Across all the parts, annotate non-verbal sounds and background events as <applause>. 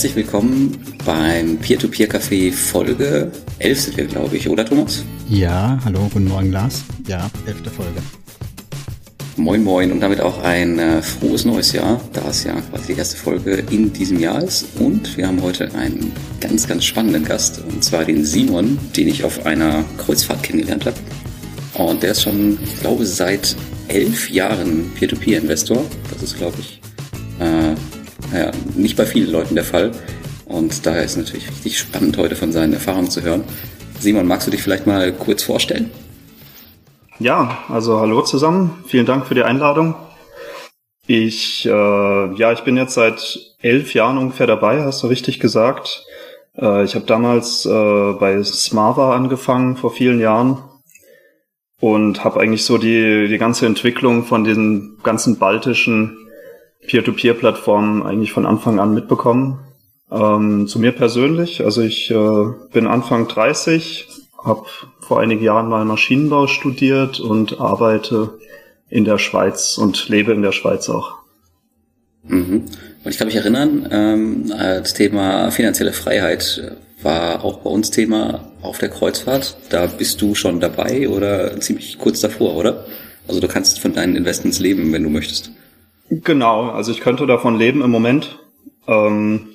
Herzlich willkommen beim Peer-to-Peer-Café Folge 11 sind wir, glaube ich, oder Thomas? Ja, hallo, guten Morgen Lars. Ja, 11. Folge. Moin Moin und damit auch ein äh, frohes neues Jahr, da es ja quasi die erste Folge in diesem Jahr ist. Und wir haben heute einen ganz, ganz spannenden Gast, und zwar den Simon, den ich auf einer Kreuzfahrt kennengelernt habe. Und der ist schon, ich glaube, seit elf Jahren Peer-to-Peer-Investor. Das ist, glaube ich, äh, naja, nicht bei vielen Leuten der Fall. Und daher ist es natürlich richtig spannend, heute von seinen Erfahrungen zu hören. Simon, magst du dich vielleicht mal kurz vorstellen? Ja, also hallo zusammen. Vielen Dank für die Einladung. Ich, äh, ja, ich bin jetzt seit elf Jahren ungefähr dabei, hast du richtig gesagt. Äh, ich habe damals äh, bei Smava angefangen vor vielen Jahren und habe eigentlich so die, die ganze Entwicklung von den ganzen baltischen Peer-to-Peer-Plattformen eigentlich von Anfang an mitbekommen. Ähm, zu mir persönlich, also ich äh, bin Anfang 30, habe vor einigen Jahren mal Maschinenbau studiert und arbeite in der Schweiz und lebe in der Schweiz auch. Mhm. Und ich kann mich erinnern, ähm, das Thema finanzielle Freiheit war auch bei uns Thema auf der Kreuzfahrt. Da bist du schon dabei oder ziemlich kurz davor, oder? Also du kannst von deinen Investments leben, wenn du möchtest. Genau, also ich könnte davon leben im Moment. Ähm,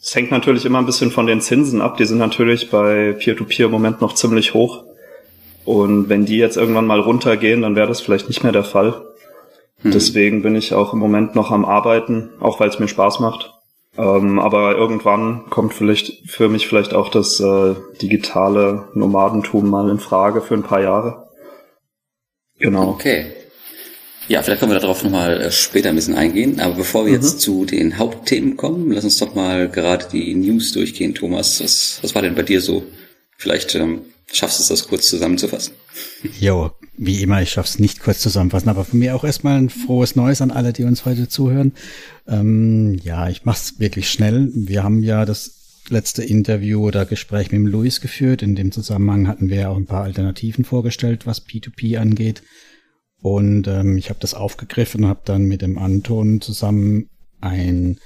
es hängt natürlich immer ein bisschen von den Zinsen ab. Die sind natürlich bei Peer-to-Peer im Moment noch ziemlich hoch. Und wenn die jetzt irgendwann mal runtergehen, dann wäre das vielleicht nicht mehr der Fall. Hm. Deswegen bin ich auch im Moment noch am Arbeiten, auch weil es mir Spaß macht. Ähm, aber irgendwann kommt vielleicht für mich vielleicht auch das äh, digitale Nomadentum mal in Frage für ein paar Jahre. Genau. Okay. Ja, vielleicht können wir darauf nochmal äh, später ein bisschen eingehen. Aber bevor wir mhm. jetzt zu den Hauptthemen kommen, lass uns doch mal gerade die News durchgehen, Thomas. Was, was war denn bei dir so? Vielleicht ähm, schaffst du es, das kurz zusammenzufassen. <laughs> Jo, wie immer, ich schaff's nicht kurz zusammenfassen, aber von mir auch erstmal ein frohes Neues an alle, die uns heute zuhören. Ähm, ja, ich mach's wirklich schnell. Wir haben ja das letzte Interview oder Gespräch mit dem Luis geführt. In dem Zusammenhang hatten wir ja auch ein paar Alternativen vorgestellt, was P2P angeht. Und ähm, ich habe das aufgegriffen und habe dann mit dem Anton zusammen ein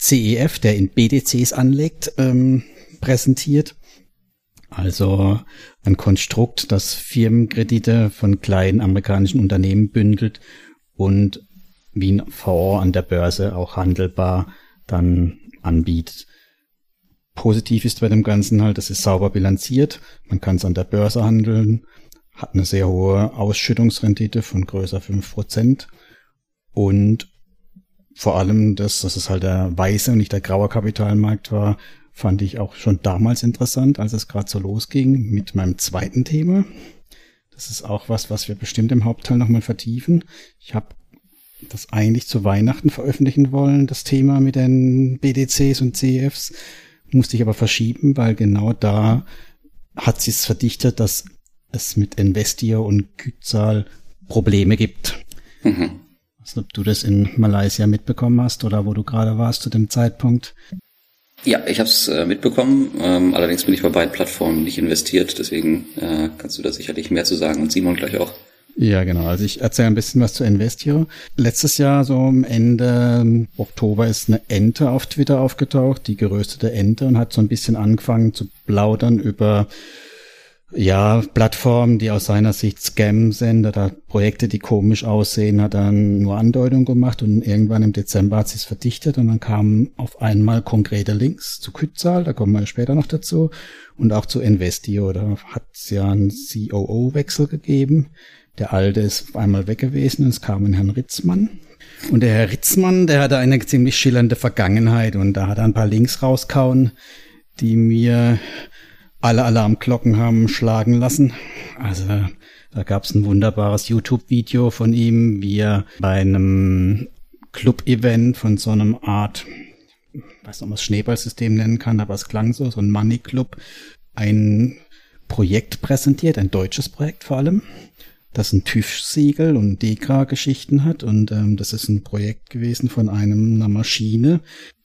CEF, der in BDCs anlegt, ähm, präsentiert. Also ein Konstrukt, das Firmenkredite von kleinen amerikanischen Unternehmen bündelt und wie ein Fonds an der Börse auch handelbar dann anbietet. Positiv ist bei dem Ganzen halt, das ist sauber bilanziert. Man kann es an der Börse handeln hat eine sehr hohe Ausschüttungsrendite von größer fünf Prozent und vor allem das, dass es halt der weiße und nicht der graue Kapitalmarkt war, fand ich auch schon damals interessant, als es gerade so losging mit meinem zweiten Thema. Das ist auch was, was wir bestimmt im Hauptteil nochmal vertiefen. Ich habe das eigentlich zu Weihnachten veröffentlichen wollen, das Thema mit den BDCs und CEFs, musste ich aber verschieben, weil genau da hat sich verdichtet, dass es mit Investio und Kützal Probleme gibt. Mhm. Also, ob du das in Malaysia mitbekommen hast oder wo du gerade warst zu dem Zeitpunkt. Ja, ich habe es äh, mitbekommen. Ähm, allerdings bin ich bei beiden Plattformen nicht investiert. Deswegen äh, kannst du da sicherlich mehr zu sagen und Simon gleich auch. Ja, genau. Also ich erzähle ein bisschen was zu Investio. Letztes Jahr, so am Ende Oktober, ist eine Ente auf Twitter aufgetaucht, die geröstete Ente, und hat so ein bisschen angefangen zu plaudern über ja, Plattformen, die aus seiner Sicht Scam sind oder Projekte, die komisch aussehen, hat dann nur Andeutung gemacht und irgendwann im Dezember hat sie es verdichtet und dann kamen auf einmal konkrete Links zu Kützal, da kommen wir später noch dazu, und auch zu Investio, da hat es ja einen COO-Wechsel gegeben. Der alte ist auf einmal weg gewesen und es kam ein Herrn Ritzmann. Und der Herr Ritzmann, der hatte eine ziemlich schillernde Vergangenheit und da hat er ein paar Links rauskauen, die mir alle Alarmglocken haben schlagen lassen. Also da gab es ein wunderbares YouTube-Video von ihm, wie er bei einem Club-Event von so einem Art, weiß man es Schneeballsystem nennen kann, aber es klang so, so ein Money-Club, ein Projekt präsentiert, ein deutsches Projekt vor allem, das ein TÜV-Siegel und DEKRA-Geschichten hat. Und ähm, das ist ein Projekt gewesen von einem, einer Maschine,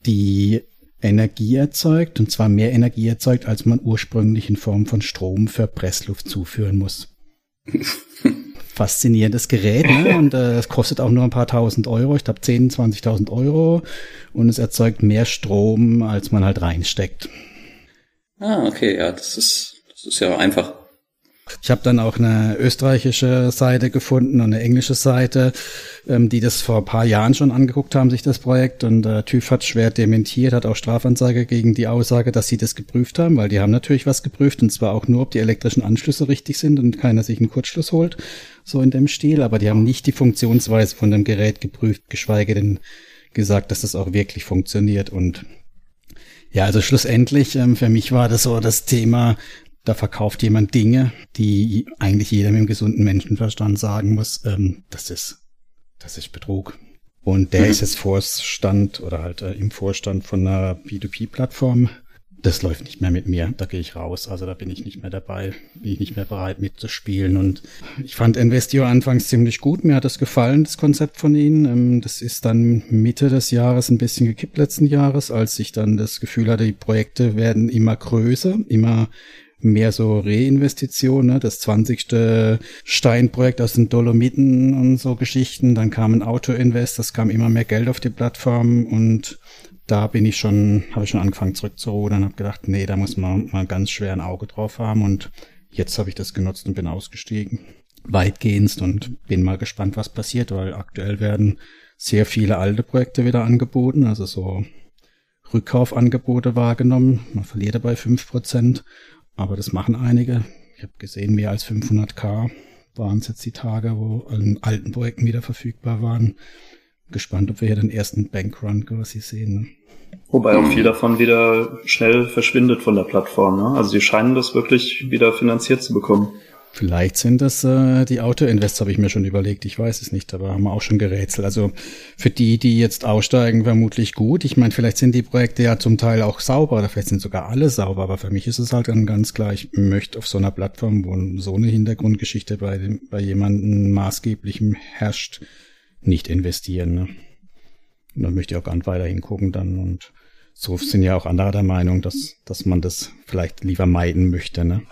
die Energie erzeugt, und zwar mehr Energie erzeugt, als man ursprünglich in Form von Strom für Pressluft zuführen muss. <laughs> faszinierendes Gerät ne? und äh, es kostet auch nur ein paar tausend Euro, ich glaube 10.000, 20.000 Euro und es erzeugt mehr Strom, als man halt reinsteckt. Ah, okay, ja, das ist, das ist ja einfach. Ich habe dann auch eine österreichische Seite gefunden und eine englische Seite, ähm, die das vor ein paar Jahren schon angeguckt haben, sich das Projekt. Und der TÜV hat schwer dementiert, hat auch Strafanzeige gegen die Aussage, dass sie das geprüft haben, weil die haben natürlich was geprüft und zwar auch nur, ob die elektrischen Anschlüsse richtig sind und keiner sich einen Kurzschluss holt, so in dem Stil. Aber die haben nicht die Funktionsweise von dem Gerät geprüft, geschweige denn gesagt, dass das auch wirklich funktioniert. Und ja, also schlussendlich, ähm, für mich war das so das Thema, da verkauft jemand Dinge, die eigentlich jeder mit dem gesunden Menschenverstand sagen muss, ähm, das ist, das ist Betrug. Und der mhm. ist jetzt Vorstand oder halt äh, im Vorstand von einer P2P-Plattform. Das läuft nicht mehr mit mir. Da gehe ich raus. Also da bin ich nicht mehr dabei. Bin ich nicht mehr bereit mitzuspielen. Und ich fand Investio anfangs ziemlich gut. Mir hat das gefallen, das Konzept von ihnen. Ähm, das ist dann Mitte des Jahres ein bisschen gekippt letzten Jahres, als ich dann das Gefühl hatte, die Projekte werden immer größer, immer mehr so Reinvestitionen, ne? das 20. Steinprojekt aus den Dolomiten und so Geschichten. Dann kam ein Auto-Invest, das kam immer mehr Geld auf die Plattform und da bin ich schon, habe ich schon angefangen zurückzurudern, habe gedacht, nee, da muss man mal ganz schwer ein Auge drauf haben und jetzt habe ich das genutzt und bin ausgestiegen. Weitgehend und bin mal gespannt, was passiert, weil aktuell werden sehr viele alte Projekte wieder angeboten, also so Rückkaufangebote wahrgenommen. Man verliert dabei fünf Prozent aber das machen einige. Ich habe gesehen, mehr als 500k waren es jetzt die Tage, wo in alten Projekten wieder verfügbar waren. Gespannt, ob wir hier den ersten Bankrun quasi sehen. Ne? Wobei auch viel davon wieder schnell verschwindet von der Plattform. Ne? Also sie scheinen das wirklich wieder finanziert zu bekommen. Vielleicht sind das äh, die Auto-Invests, habe ich mir schon überlegt. Ich weiß es nicht, aber haben wir auch schon gerätselt. Also für die, die jetzt aussteigen, vermutlich gut. Ich meine, vielleicht sind die Projekte ja zum Teil auch sauber oder vielleicht sind sogar alle sauber, aber für mich ist es halt dann ganz klar, ich möchte auf so einer Plattform, wo so eine Hintergrundgeschichte bei, dem, bei jemandem maßgeblichem herrscht, nicht investieren. Ne? Und dann möchte ich auch ganz weiter hingucken dann und so sind ja auch andere der Meinung, dass, dass man das vielleicht lieber meiden möchte. Ne?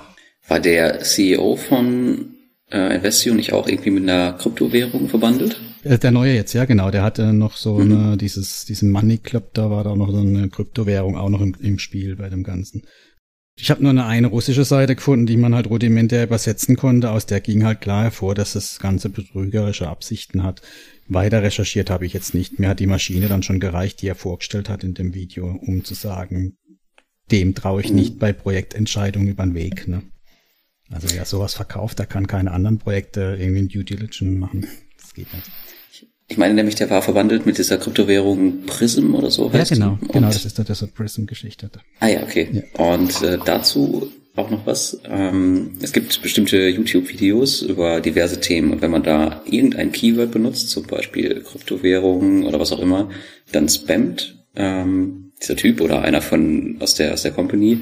War der CEO von äh, Investio nicht auch irgendwie mit einer Kryptowährung verbandelt? Äh, der neue jetzt, ja genau. Der hatte noch so mhm. eine, dieses, diesen Money Club, da war da noch so eine Kryptowährung auch noch im, im Spiel bei dem Ganzen. Ich habe nur eine, eine russische Seite gefunden, die man halt rudimentär übersetzen konnte. Aus der ging halt klar hervor, dass das Ganze betrügerische Absichten hat. Weiter recherchiert habe ich jetzt nicht. Mir hat die Maschine dann schon gereicht, die er vorgestellt hat in dem Video, um zu sagen, dem traue ich mhm. nicht bei Projektentscheidungen über den Weg. Ne? Also wer sowas verkauft, der kann keine anderen Projekte irgendwie in Due Diligence machen. Das geht nicht. Ich meine nämlich, der war verwandelt mit dieser Kryptowährung Prism oder so. Ja, genau. genau, das ist das so Prism-Geschichte. Ah ja, okay. Ja. Und äh, dazu auch noch was. Ähm, es gibt bestimmte YouTube-Videos über diverse Themen und wenn man da irgendein Keyword benutzt, zum Beispiel Kryptowährungen oder was auch immer, dann spammt ähm, dieser Typ oder einer von aus der aus der Company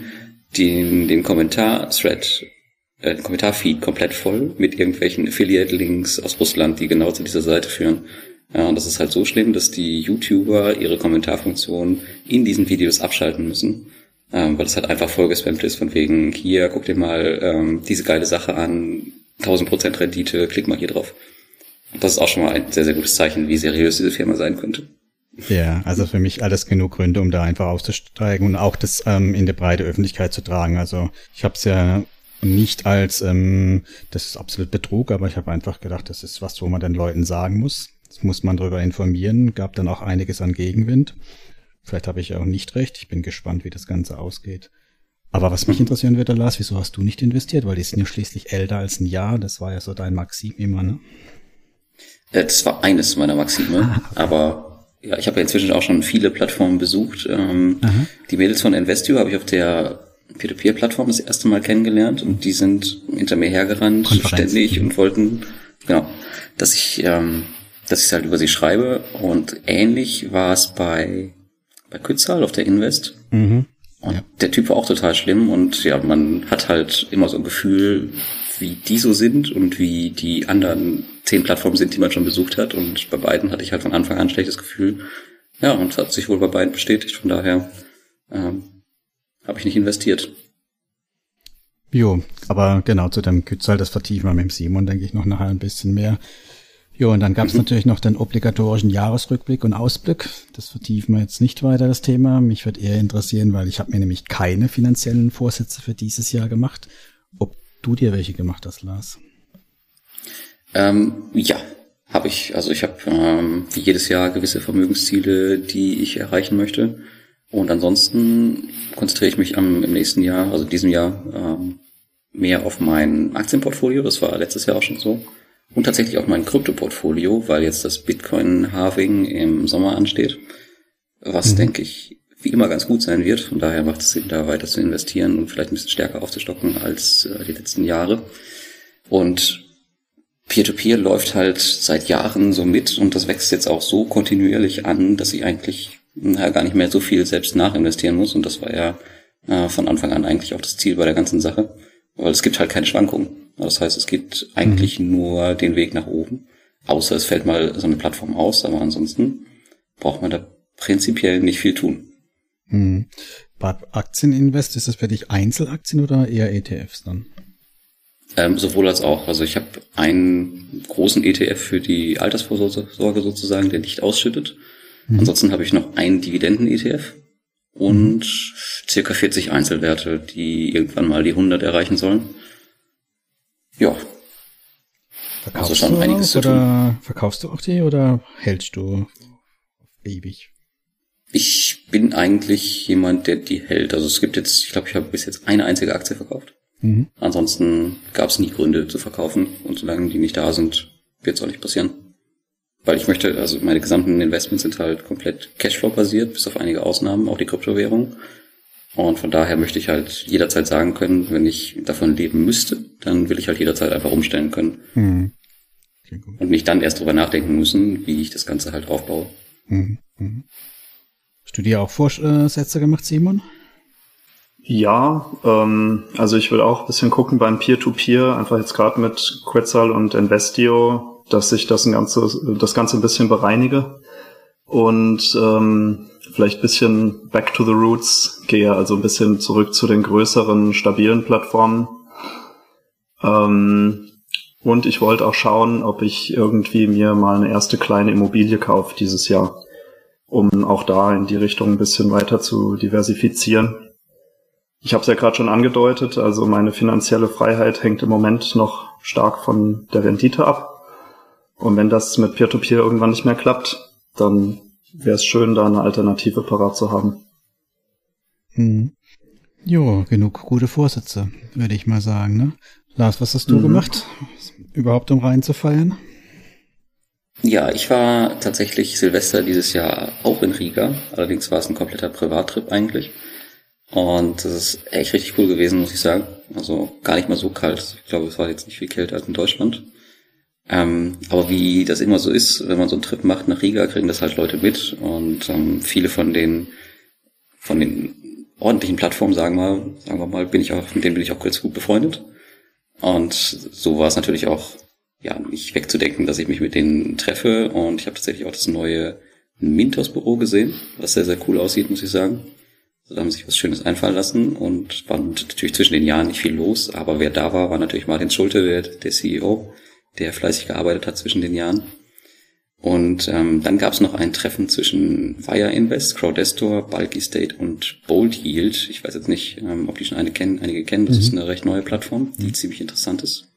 den, den Kommentar-Thread äh, Kommentarfeed komplett voll mit irgendwelchen Affiliate-Links aus Russland, die genau zu dieser Seite führen. Ja, und das ist halt so schlimm, dass die YouTuber ihre Kommentarfunktion in diesen Videos abschalten müssen, ähm, weil es halt einfach vollgespammt ist von wegen, hier, guck dir mal ähm, diese geile Sache an, 1000% Rendite, klick mal hier drauf. Das ist auch schon mal ein sehr, sehr gutes Zeichen, wie seriös diese Firma sein könnte. Ja, also für mich alles genug Gründe, um da einfach auszusteigen und auch das ähm, in der breite Öffentlichkeit zu tragen. Also ich habe es ja nicht als, ähm, das ist absolut Betrug, aber ich habe einfach gedacht, das ist was, wo man den Leuten sagen muss. Das muss man darüber informieren. Gab dann auch einiges an Gegenwind. Vielleicht habe ich auch nicht recht. Ich bin gespannt, wie das Ganze ausgeht. Aber was mich interessieren würde, Lars, wieso hast du nicht investiert? Weil die sind ja schließlich älter als ein Jahr. Das war ja so dein Maxim immer, ne? Äh, das war eines meiner Maxime. Ah, <laughs> okay. Aber ja, ich habe ja inzwischen auch schon viele Plattformen besucht. Ähm, die Mädels von Investio habe ich auf der Peer-to-Peer-Plattform das erste Mal kennengelernt und die sind hinter mir hergerannt, ständig und wollten, genau, dass ich, ähm, dass ich halt über sie schreibe und ähnlich war es bei, bei Kützal auf der Invest. Mhm. Und ja. der Typ war auch total schlimm und ja, man hat halt immer so ein Gefühl, wie die so sind und wie die anderen zehn Plattformen sind, die man schon besucht hat. Und bei beiden hatte ich halt von Anfang an ein schlechtes Gefühl. Ja, und hat sich wohl bei beiden bestätigt. Von daher ähm, habe ich nicht investiert. Jo, aber genau zu dem Kützal, das vertiefen wir mit dem Simon, denke ich, noch nachher ein bisschen mehr. Jo, und dann gab es mhm. natürlich noch den obligatorischen Jahresrückblick und Ausblick. Das vertiefen wir jetzt nicht weiter, das Thema. Mich würde eher interessieren, weil ich habe mir nämlich keine finanziellen Vorsätze für dieses Jahr gemacht. Ob du dir welche gemacht hast, Lars? Ähm, ja, habe ich. Also ich habe ähm, wie jedes Jahr gewisse Vermögensziele, die ich erreichen möchte. Und ansonsten konzentriere ich mich am, im nächsten Jahr, also diesem Jahr, ähm, mehr auf mein Aktienportfolio. Das war letztes Jahr auch schon so. Und tatsächlich auch mein Kryptoportfolio, weil jetzt das Bitcoin-Halving im Sommer ansteht. Was, mhm. denke ich, wie immer ganz gut sein wird. Von daher macht es Sinn, da weiter zu investieren und vielleicht ein bisschen stärker aufzustocken als äh, die letzten Jahre. Und Peer-to-Peer -Peer läuft halt seit Jahren so mit und das wächst jetzt auch so kontinuierlich an, dass ich eigentlich na, gar nicht mehr so viel selbst nachinvestieren muss. Und das war ja äh, von Anfang an eigentlich auch das Ziel bei der ganzen Sache. Weil es gibt halt keine Schwankungen. Das heißt, es gibt eigentlich mhm. nur den Weg nach oben. Außer es fällt mal so eine Plattform aus, aber ansonsten braucht man da prinzipiell nicht viel tun. Mhm. Bei Aktieninvest, ist das für dich Einzelaktien oder eher ETFs dann? Ähm, sowohl als auch. Also ich habe einen großen ETF für die Altersvorsorge sozusagen, der nicht ausschüttet. Mhm. Ansonsten habe ich noch einen Dividenden-ETF und circa 40 Einzelwerte, die irgendwann mal die 100 erreichen sollen. Ja. Verkaufst also schon du einiges auch, oder verkaufst du auch die oder hältst du ewig? Ich bin eigentlich jemand, der die hält. Also es gibt jetzt, ich glaube, ich habe bis jetzt eine einzige Aktie verkauft. Mhm. Ansonsten gab es nie Gründe zu verkaufen und solange die nicht da sind, wird es auch nicht passieren. Weil ich möchte, also meine gesamten Investments sind halt komplett Cashflow-basiert, bis auf einige Ausnahmen, auch die Kryptowährung. Und von daher möchte ich halt jederzeit sagen können, wenn ich davon leben müsste, dann will ich halt jederzeit einfach umstellen können. Mhm. Okay, und nicht dann erst drüber nachdenken müssen, wie ich das Ganze halt aufbaue. Mhm. Mhm. Hast du dir auch Vorsätze gemacht, Simon? Ja, ähm, also ich will auch ein bisschen gucken beim Peer-to-Peer, -Peer, einfach jetzt gerade mit Quetzal und Investio, dass ich das, ein ganze, das Ganze ein bisschen bereinige und ähm, vielleicht bisschen back to the roots gehe, also ein bisschen zurück zu den größeren, stabilen Plattformen. Ähm, und ich wollte auch schauen, ob ich irgendwie mir mal eine erste kleine Immobilie kaufe dieses Jahr, um auch da in die Richtung ein bisschen weiter zu diversifizieren. Ich habe es ja gerade schon angedeutet, also meine finanzielle Freiheit hängt im Moment noch stark von der Rendite ab. Und wenn das mit Peer-to-Peer -Peer irgendwann nicht mehr klappt, dann wäre es schön, da eine Alternative parat zu haben. Hm. Jo, genug gute Vorsätze, würde ich mal sagen. Ne? Lars, was hast du mhm. gemacht, überhaupt um reinzufeiern? Ja, ich war tatsächlich Silvester dieses Jahr auch in Riga. Allerdings war es ein kompletter Privattrip eigentlich. Und das ist echt richtig cool gewesen, muss ich sagen. Also gar nicht mal so kalt. Ich glaube, es war jetzt nicht viel kälter als in Deutschland. Ähm, aber wie das immer so ist, wenn man so einen Trip macht nach Riga, kriegen das halt Leute mit. Und ähm, viele von den, von den ordentlichen Plattformen, sagen wir, sagen wir mal, bin ich auch, mit denen bin ich auch kurz gut befreundet. Und so war es natürlich auch, ja, nicht wegzudenken, dass ich mich mit denen treffe. Und ich habe tatsächlich auch das neue Mintos-Büro gesehen, was sehr, sehr cool aussieht, muss ich sagen. Also da haben sich was Schönes einfallen lassen und war natürlich zwischen den Jahren nicht viel los, aber wer da war, war natürlich Martin Schulte, der, der CEO, der fleißig gearbeitet hat zwischen den Jahren. Und ähm, dann gab es noch ein Treffen zwischen Wire Invest, Crowdestor, Bulky State und Bold Yield. Ich weiß jetzt nicht, ähm, ob die schon eine kennen, einige kennen. Das mhm. ist eine recht neue Plattform, die mhm. ziemlich interessant ist.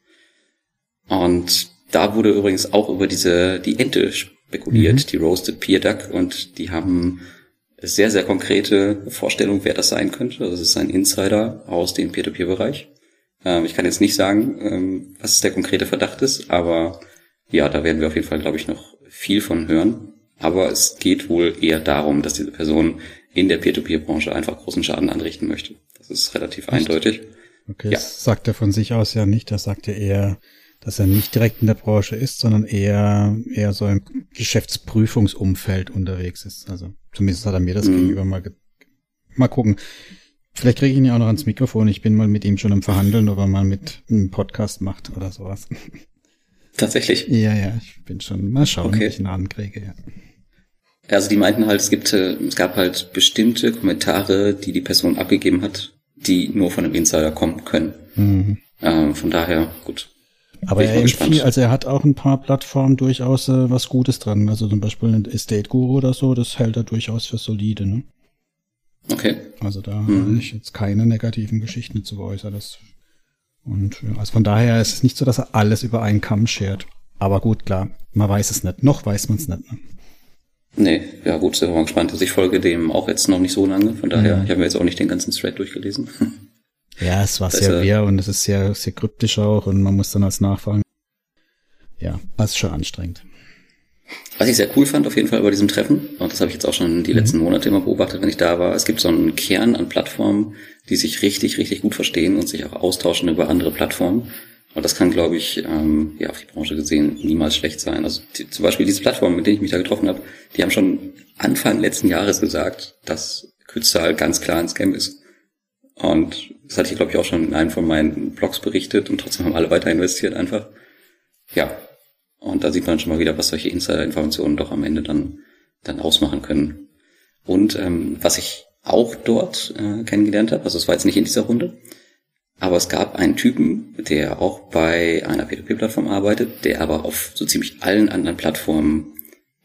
Und da wurde übrigens auch über diese die Ente spekuliert, mhm. die Roasted Peer Duck, und die haben sehr, sehr konkrete Vorstellung, wer das sein könnte. Das ist ein Insider aus dem Peer-to-Peer-Bereich. Ähm, ich kann jetzt nicht sagen, ähm, was der konkrete Verdacht ist, aber ja, da werden wir auf jeden Fall, glaube ich, noch viel von hören. Aber es geht wohl eher darum, dass diese Person in der Peer-to-Peer-Branche einfach großen Schaden anrichten möchte. Das ist relativ Echt? eindeutig. Okay, ja. das sagt er von sich aus ja nicht. Das sagt er eher, dass er nicht direkt in der Branche ist, sondern eher, eher so im Geschäftsprüfungsumfeld unterwegs ist. Also zumindest hat er mir das mhm. gegenüber mal, mal gucken. Vielleicht kriege ich ihn ja auch noch ans Mikrofon. Ich bin mal mit ihm schon im Verhandeln, ob er mal mit einem Podcast macht oder sowas. Tatsächlich? Ja, ja, ich bin schon, mal schauen, okay. ob ich ihn ankriege, ja. Also die meinten halt, es gibt, äh, es gab halt bestimmte Kommentare, die die Person abgegeben hat, die nur von einem Insider kommen können. Mhm. Ähm, von daher, gut. Aber er empfiehlt, also er hat auch ein paar Plattformen durchaus äh, was Gutes dran. Also zum Beispiel ein Estate Guru oder so, das hält er durchaus für solide, ne? Okay. Also da mhm. habe ich jetzt keine negativen Geschichten zu äußern. Das und also von daher ist es nicht so, dass er alles über einen Kamm schert. Aber gut, klar, man weiß es nicht. Noch weiß man es nicht. Ne? Nee, ja gut, sind wir mal gespannt. Also ich folge dem auch jetzt noch nicht so lange, von daher, mhm. ich habe mir jetzt auch nicht den ganzen Thread durchgelesen. <laughs> Ja, es war das sehr wirr und es ist sehr, sehr kryptisch auch und man muss dann als Nachfragen. Ja, das ist schon anstrengend. Was ich sehr cool fand auf jeden Fall bei diesem Treffen, und das habe ich jetzt auch schon die letzten mhm. Monate immer beobachtet, wenn ich da war, es gibt so einen Kern an Plattformen, die sich richtig, richtig gut verstehen und sich auch austauschen über andere Plattformen. Und das kann, glaube ich, ähm, ja, auf die Branche gesehen niemals schlecht sein. Also die, zum Beispiel diese Plattformen, mit denen ich mich da getroffen habe, die haben schon Anfang letzten Jahres gesagt, dass Kützal ganz klar ein Scam ist. Und das hatte ich, glaube ich, auch schon in einem von meinen Blogs berichtet und trotzdem haben alle weiter investiert einfach. Ja. Und da sieht man schon mal wieder, was solche Insider-Informationen doch am Ende dann, dann ausmachen können. Und ähm, was ich auch dort äh, kennengelernt habe, also es war jetzt nicht in dieser Runde, aber es gab einen Typen, der auch bei einer P2P-Plattform arbeitet, der aber auf so ziemlich allen anderen Plattformen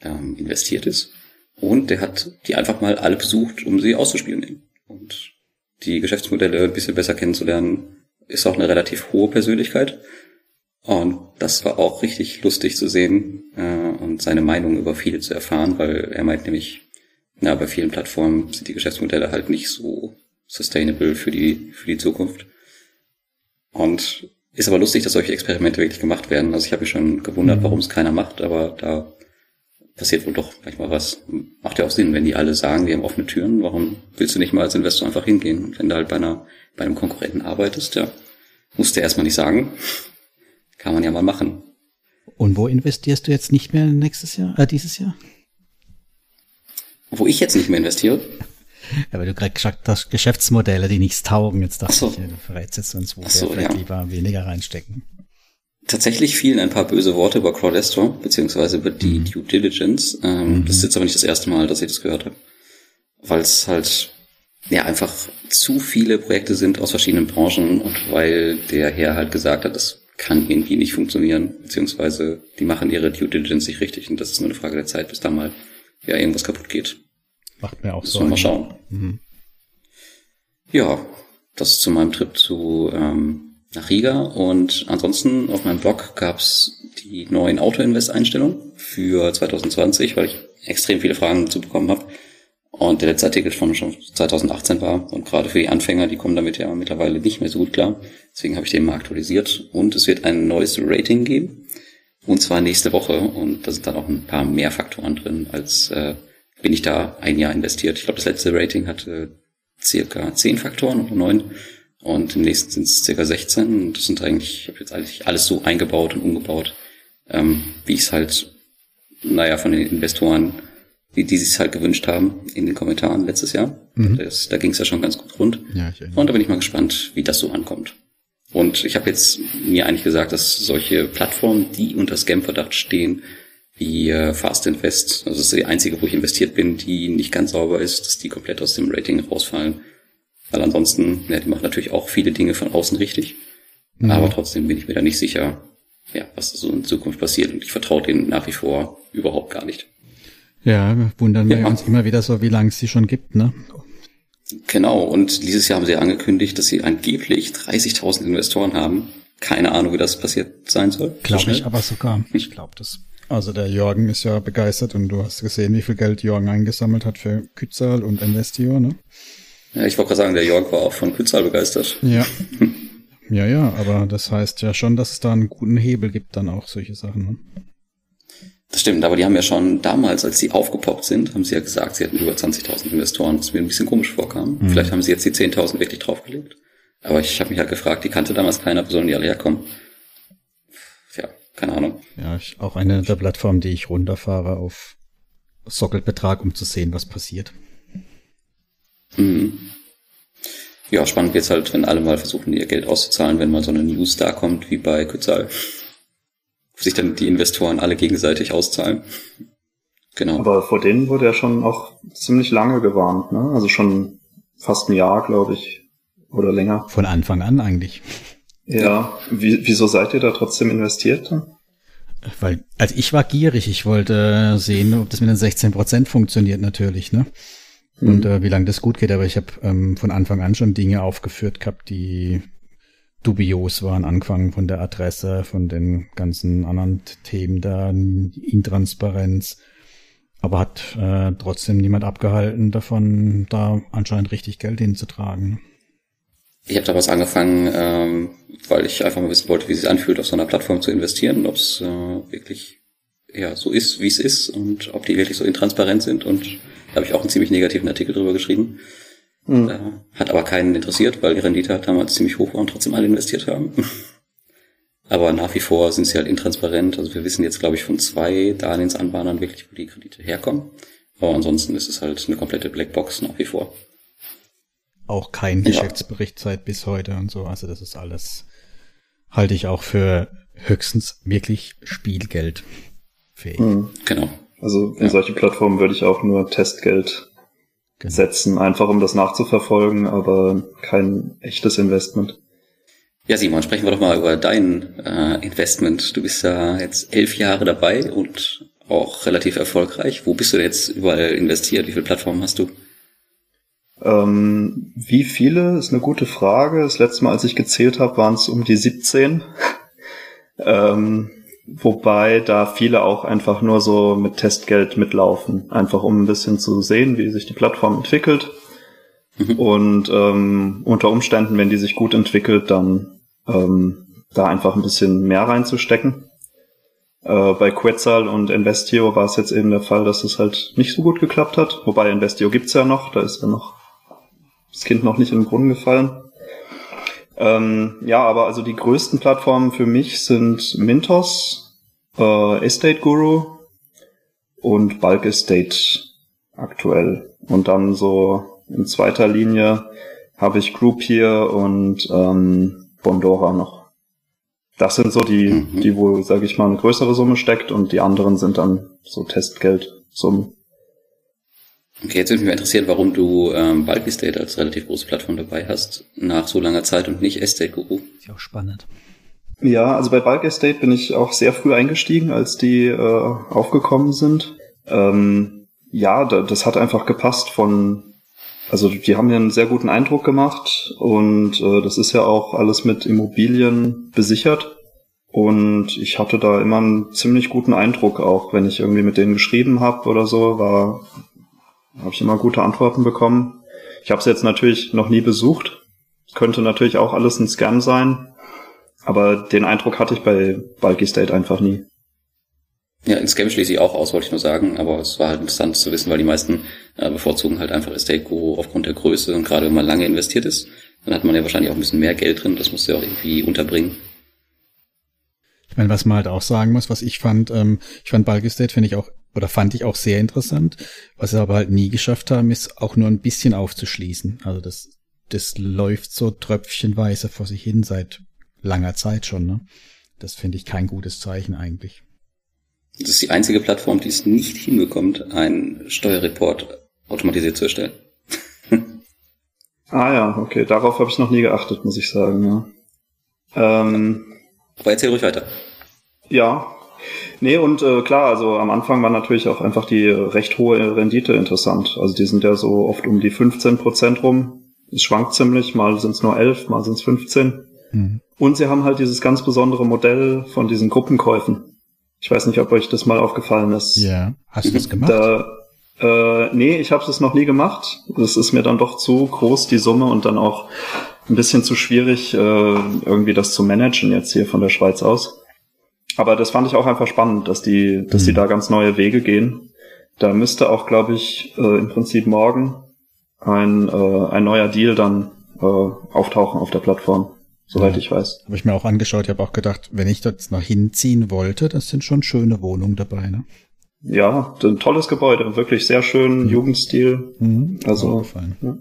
ähm, investiert ist. Und der hat die einfach mal alle besucht, um sie auszuspielen. Und die Geschäftsmodelle ein bisschen besser kennenzulernen, ist auch eine relativ hohe Persönlichkeit. Und das war auch richtig lustig zu sehen äh, und seine Meinung über viele zu erfahren, weil er meint nämlich, na, bei vielen Plattformen sind die Geschäftsmodelle halt nicht so sustainable für die, für die Zukunft. Und ist aber lustig, dass solche Experimente wirklich gemacht werden. Also ich habe mich schon gewundert, mhm. warum es keiner macht, aber da passiert wohl doch manchmal was. Macht ja auch Sinn, wenn die alle sagen, wir haben offene Türen, warum willst du nicht mal als Investor einfach hingehen? Und wenn du halt bei einer, bei einem Konkurrenten arbeitest, ja, musst du erstmal nicht sagen. Kann man ja mal machen. Und wo investierst du jetzt nicht mehr nächstes Jahr, äh, dieses Jahr? Wo ich jetzt nicht mehr investiere? Ja, weil du gerade gesagt hast, Geschäftsmodelle, die nichts taugen, jetzt dachte so. ich, du verrätst jetzt uns, wo so, wir vielleicht ja. lieber weniger reinstecken. Tatsächlich fielen ein paar böse Worte über Crowdestor, beziehungsweise über die mhm. Due Diligence. Ähm, mhm. Das ist jetzt aber nicht das erste Mal, dass ich das gehört habe. Weil es halt ja einfach zu viele Projekte sind aus verschiedenen Branchen und weil der Herr halt gesagt hat, das kann irgendwie nicht funktionieren, beziehungsweise die machen ihre Due Diligence nicht richtig und das ist nur eine Frage der Zeit, bis da mal ja irgendwas kaputt geht. Macht mir auch so. Mal schauen. Mhm. Ja, das zu meinem Trip zu ähm, nach Riga und ansonsten auf meinem Blog gab's die neuen Auto-Invest-Einstellungen für 2020, weil ich extrem viele Fragen dazu bekommen habe. Und der letzte Artikel von schon 2018 war und gerade für die Anfänger, die kommen damit ja mittlerweile nicht mehr so gut klar. Deswegen habe ich den mal aktualisiert und es wird ein neues Rating geben und zwar nächste Woche und da sind dann auch ein paar mehr Faktoren drin, als äh, bin ich da ein Jahr investiert. Ich glaube, das letzte Rating hatte circa zehn Faktoren oder neun und im nächsten sind es circa 16. Und das sind eigentlich, ich habe jetzt eigentlich alles so eingebaut und umgebaut, ähm, wie ich es halt, naja, von den Investoren, wie die sich halt gewünscht haben in den Kommentaren letztes Jahr. Mhm. Das, da ging es ja schon ganz gut rund. Ja, ich und da bin ich mal gespannt, wie das so ankommt. Und ich habe jetzt mir eigentlich gesagt, dass solche Plattformen, die unter Scam-Verdacht stehen, wie äh, Fast Invest, also das ist die einzige, wo ich investiert bin, die nicht ganz sauber ist, dass die komplett aus dem Rating rausfallen. Weil ansonsten, ja, die machen natürlich auch viele Dinge von außen richtig. Mhm. Aber trotzdem bin ich mir da nicht sicher, ja, was so in Zukunft passiert. Und ich vertraue denen nach wie vor überhaupt gar nicht. Ja, wundern wir ja. uns immer wieder so, wie lange es sie schon gibt, ne? Genau, und dieses Jahr haben sie angekündigt, dass sie angeblich 30.000 Investoren haben. Keine Ahnung, wie das passiert sein soll. Glaube so ich aber sogar. Ich glaube das. Also der Jürgen ist ja begeistert und du hast gesehen, wie viel Geld Jürgen eingesammelt hat für Kützal und Investio, ne? Ja, ich wollte gerade sagen, der Jörg war auch von Kützal begeistert. Ja. <laughs> ja, ja, aber das heißt ja schon, dass es da einen guten Hebel gibt, dann auch solche Sachen. Ne? Das stimmt, aber die haben ja schon damals, als sie aufgepoppt sind, haben sie ja gesagt, sie hatten über 20.000 Investoren, was mir ein bisschen komisch vorkam. Mhm. Vielleicht haben sie jetzt die 10.000 wirklich draufgelegt. Aber ich habe mich halt gefragt, die kannte damals keiner, wo sollen die alle herkommen? Ja, keine Ahnung. Ja, ich, auch eine der Plattformen, die ich runterfahre auf Sockelbetrag, um zu sehen, was passiert. Mhm. Ja, spannend wird's halt, wenn alle mal versuchen, ihr Geld auszuzahlen, wenn mal so eine News da kommt, wie bei Kützal. Sich dann die Investoren alle gegenseitig auszahlen. Genau. Aber vor denen wurde ja schon auch ziemlich lange gewarnt, ne? Also schon fast ein Jahr, glaube ich. Oder länger. Von Anfang an eigentlich. Ja, wie, wieso seid ihr da trotzdem investiert? Weil, also ich war gierig, ich wollte sehen, ob das mit den 16 Prozent funktioniert natürlich, ne? Und mhm. äh, wie lange das gut geht, aber ich habe ähm, von Anfang an schon Dinge aufgeführt gehabt, die dubios waren, angefangen von der Adresse, von den ganzen anderen Themen da, Intransparenz. Aber hat äh, trotzdem niemand abgehalten davon, da anscheinend richtig Geld hinzutragen. Ich habe damals angefangen, ähm, weil ich einfach mal wissen wollte, wie es sich anfühlt, auf so einer Plattform zu investieren, ob es äh, wirklich ja so ist, wie es ist und ob die wirklich so intransparent sind. Und da habe ich auch einen ziemlich negativen Artikel drüber geschrieben. Mhm. Äh, hat aber keinen interessiert, weil die Rendite halt damals ziemlich hoch war und trotzdem alle investiert haben. <laughs> aber nach wie vor sind sie halt intransparent. Also wir wissen jetzt, glaube ich, von zwei Darlehensanbahnern wirklich, wo die Kredite herkommen. Aber ansonsten ist es halt eine komplette Blackbox nach wie vor. Auch kein ja. Geschäftsbericht seit bis heute und so. Also das ist alles, halte ich auch für höchstens wirklich Spielgeld fähig. Mhm. Genau. Also in ja. solche Plattformen würde ich auch nur Testgeld genau. setzen, einfach um das nachzuverfolgen, aber kein echtes Investment. Ja, Simon, sprechen wir doch mal über dein äh, Investment. Du bist ja jetzt elf Jahre dabei und auch relativ erfolgreich. Wo bist du jetzt überall investiert? Wie viele Plattformen hast du? Ähm, wie viele ist eine gute Frage. Das letzte Mal, als ich gezählt habe, waren es um die 17. <laughs> ähm, Wobei da viele auch einfach nur so mit Testgeld mitlaufen, einfach um ein bisschen zu sehen, wie sich die Plattform entwickelt. Mhm. Und ähm, unter Umständen, wenn die sich gut entwickelt, dann ähm, da einfach ein bisschen mehr reinzustecken. Äh, bei Quetzal und Investio war es jetzt eben der Fall, dass es halt nicht so gut geklappt hat. Wobei Investio gibt's ja noch, da ist ja noch das Kind noch nicht in den Brunnen gefallen. Ähm, ja, aber also die größten Plattformen für mich sind Mintos, äh, Estate Guru und Bulk Estate aktuell. Und dann so in zweiter Linie habe ich Groupier und ähm, Bondora noch. Das sind so die, mhm. die wo, sage ich mal, eine größere Summe steckt und die anderen sind dann so Testgeldsummen. Okay, jetzt würde mich interessieren, warum du ähm, Bulk Estate als relativ große Plattform dabei hast, nach so langer Zeit und nicht Estate Guru. Ist ja auch spannend. Ja, also bei Bulk Estate bin ich auch sehr früh eingestiegen, als die äh, aufgekommen sind. Ähm, ja, da, das hat einfach gepasst von, also die haben mir einen sehr guten Eindruck gemacht und äh, das ist ja auch alles mit Immobilien besichert. Und ich hatte da immer einen ziemlich guten Eindruck, auch wenn ich irgendwie mit denen geschrieben habe oder so, war habe ich immer gute Antworten bekommen. Ich habe es jetzt natürlich noch nie besucht. Könnte natürlich auch alles ein Scam sein. Aber den Eindruck hatte ich bei Bulky State einfach nie. Ja, ein Scam schließe ich auch aus, wollte ich nur sagen, aber es war halt interessant zu wissen, weil die meisten äh, bevorzugen halt einfach Estate Guru aufgrund der Größe und gerade wenn man lange investiert ist, dann hat man ja wahrscheinlich auch ein bisschen mehr Geld drin, das muss ja auch irgendwie unterbringen. Ich meine, was man halt auch sagen muss, was ich fand, ähm, ich fand Bulky State finde ich auch oder fand ich auch sehr interessant. Was sie aber halt nie geschafft haben, ist auch nur ein bisschen aufzuschließen. Also das, das läuft so tröpfchenweise vor sich hin seit langer Zeit schon. Ne? Das finde ich kein gutes Zeichen eigentlich. Das ist die einzige Plattform, die es nicht hinbekommt, einen Steuerreport automatisiert zu erstellen. ah ja, okay. Darauf habe ich noch nie geachtet, muss ich sagen. Ja. Ähm, Aber erzähl ruhig weiter. Ja, Nee, und äh, klar, also am Anfang war natürlich auch einfach die recht hohe Rendite interessant. Also die sind ja so oft um die 15 Prozent rum. Es schwankt ziemlich, mal sind es nur 11, mal sind es 15. Mhm. Und sie haben halt dieses ganz besondere Modell von diesen Gruppenkäufen. Ich weiß nicht, ob euch das mal aufgefallen ist. Ja, hast du das gemacht? Da, äh, nee, ich habe es noch nie gemacht. Das ist mir dann doch zu groß, die Summe, und dann auch ein bisschen zu schwierig, äh, irgendwie das zu managen jetzt hier von der Schweiz aus. Aber das fand ich auch einfach spannend, dass die, dass mhm. die da ganz neue Wege gehen. Da müsste auch, glaube ich, äh, im Prinzip morgen ein, äh, ein neuer Deal dann äh, auftauchen auf der Plattform, soweit ja. ich weiß. Habe ich mir auch angeschaut, ich habe auch gedacht, wenn ich das noch hinziehen wollte, das sind schon schöne Wohnungen dabei, ne? Ja, ein tolles Gebäude, wirklich sehr schön, mhm. Jugendstil. Mhm. Also, ja.